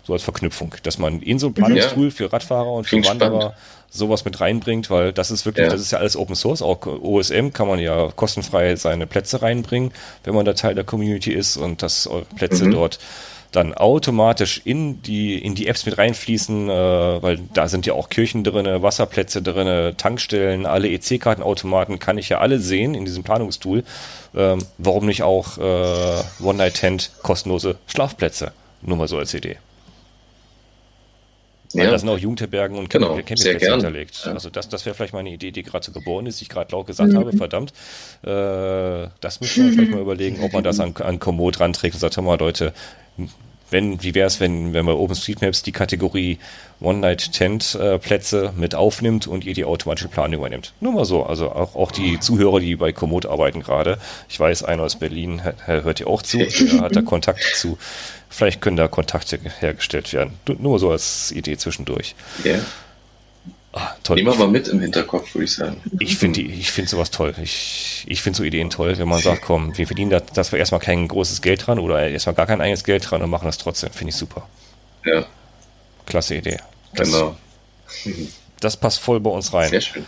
So als Verknüpfung, dass man in so ein Planungstool ja. für Radfahrer und für Wanderer sowas mit reinbringt, weil das ist wirklich, ja. das ist ja alles Open Source. Auch OSM kann man ja kostenfrei seine Plätze reinbringen, wenn man da Teil der Community ist und dass eure Plätze mhm. dort dann automatisch in die, in die Apps mit reinfließen, äh, weil da sind ja auch Kirchen drin, Wasserplätze drin, Tankstellen, alle EC-Kartenautomaten kann ich ja alle sehen in diesem Planungstool. Ähm, warum nicht auch äh, One-Night-Tent kostenlose Schlafplätze? Nur mal so als Idee. Weil ja. da sind auch Jugendherbergen und genau, Campingplätze hinterlegt. Ja. Also das, das wäre vielleicht meine Idee, die gerade so geboren ist, die ich gerade laut gesagt mhm. habe, verdammt. Äh, das müssen wir vielleicht mal überlegen, ob man das an, an Komoot ranträgt und sagt, hör mal Leute, wenn, wie wäre es, wenn, wenn man OpenStreetMaps die Kategorie One-Night-Tent-Plätze mit aufnimmt und ihr die automatische Planung übernimmt? Nur mal so. Also auch, auch die Zuhörer, die bei Komoot arbeiten gerade. Ich weiß, einer aus Berlin hört ihr auch zu, der hat da Kontakt zu. Vielleicht können da Kontakte hergestellt werden. Nur so als Idee zwischendurch. Ja. Ah, toll. Nehmen wir mal mit im Hinterkopf, würde ich sagen. Ich finde ich finde sowas toll. Ich, ich finde so Ideen toll, wenn man sagt, komm, wir verdienen da, dass wir erstmal kein großes Geld dran oder erstmal gar kein eigenes Geld dran und machen das trotzdem. Finde ich super. Ja. Klasse Idee. Das, genau. Das passt voll bei uns rein. Sehr schön.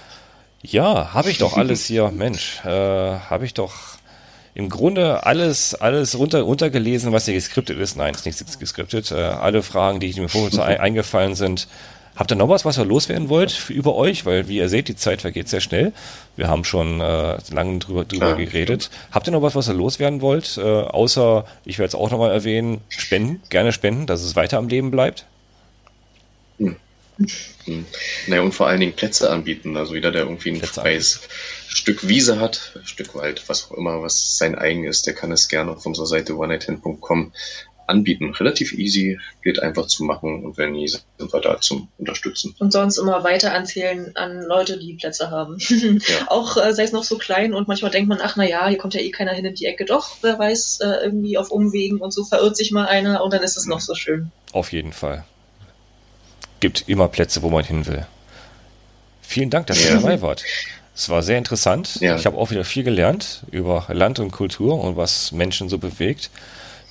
Ja, habe ich doch alles hier, Mensch, äh, habe ich doch im Grunde alles, alles runter, runtergelesen, was hier geskriptet ist. Nein, ist nichts geskriptet. Äh, alle Fragen, die mir vorher eingefallen sind, Habt ihr noch was, was ihr loswerden wollt über euch? Weil, wie ihr seht, die Zeit vergeht sehr schnell. Wir haben schon äh, lange drüber, drüber ja, geredet. Stimmt. Habt ihr noch was, was ihr loswerden wollt? Äh, außer, ich werde es auch nochmal erwähnen, spenden, gerne spenden, dass es weiter am Leben bleibt. Hm. Hm. Naja, und vor allen Dingen Plätze anbieten. Also jeder, der irgendwie ein Plätze freies anbieten. Stück Wiese hat, Stück Wald, was auch immer, was sein eigen ist, der kann es gerne auf unserer Seite oneighten.com anbieten. Relativ easy, geht einfach zu machen und wenn nie, sind wir da zum Unterstützen. Und sonst immer weiter erzählen an Leute, die Plätze haben. Ja. Auch äh, sei es noch so klein und manchmal denkt man, ach na ja, hier kommt ja eh keiner hin in die Ecke. Doch, wer weiß, äh, irgendwie auf Umwegen und so verirrt sich mal einer und dann ist es mhm. noch so schön. Auf jeden Fall. Gibt immer Plätze, wo man hin will. Vielen Dank, dass ja. ihr dabei wart. Es war sehr interessant. Ja. Ich habe auch wieder viel gelernt über Land und Kultur und was Menschen so bewegt.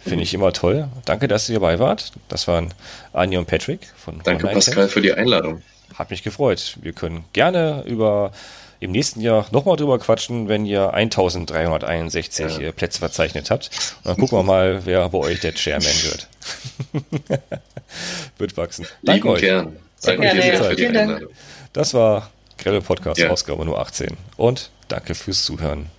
Finde ich immer toll. Danke, dass ihr dabei wart. Das waren Anja und Patrick von Danke, Pascal, für die Einladung. Hat mich gefreut. Wir können gerne über im nächsten Jahr nochmal drüber quatschen, wenn ihr 1361 ja. Plätze verzeichnet habt. Und dann gucken wir mal, wer bei euch der Chairman wird. wird wachsen. Danke euch. Gern. Danke ja. für die Einladung. Das war Grelle Podcast, ja. Ausgabe nur 18. Und danke fürs Zuhören.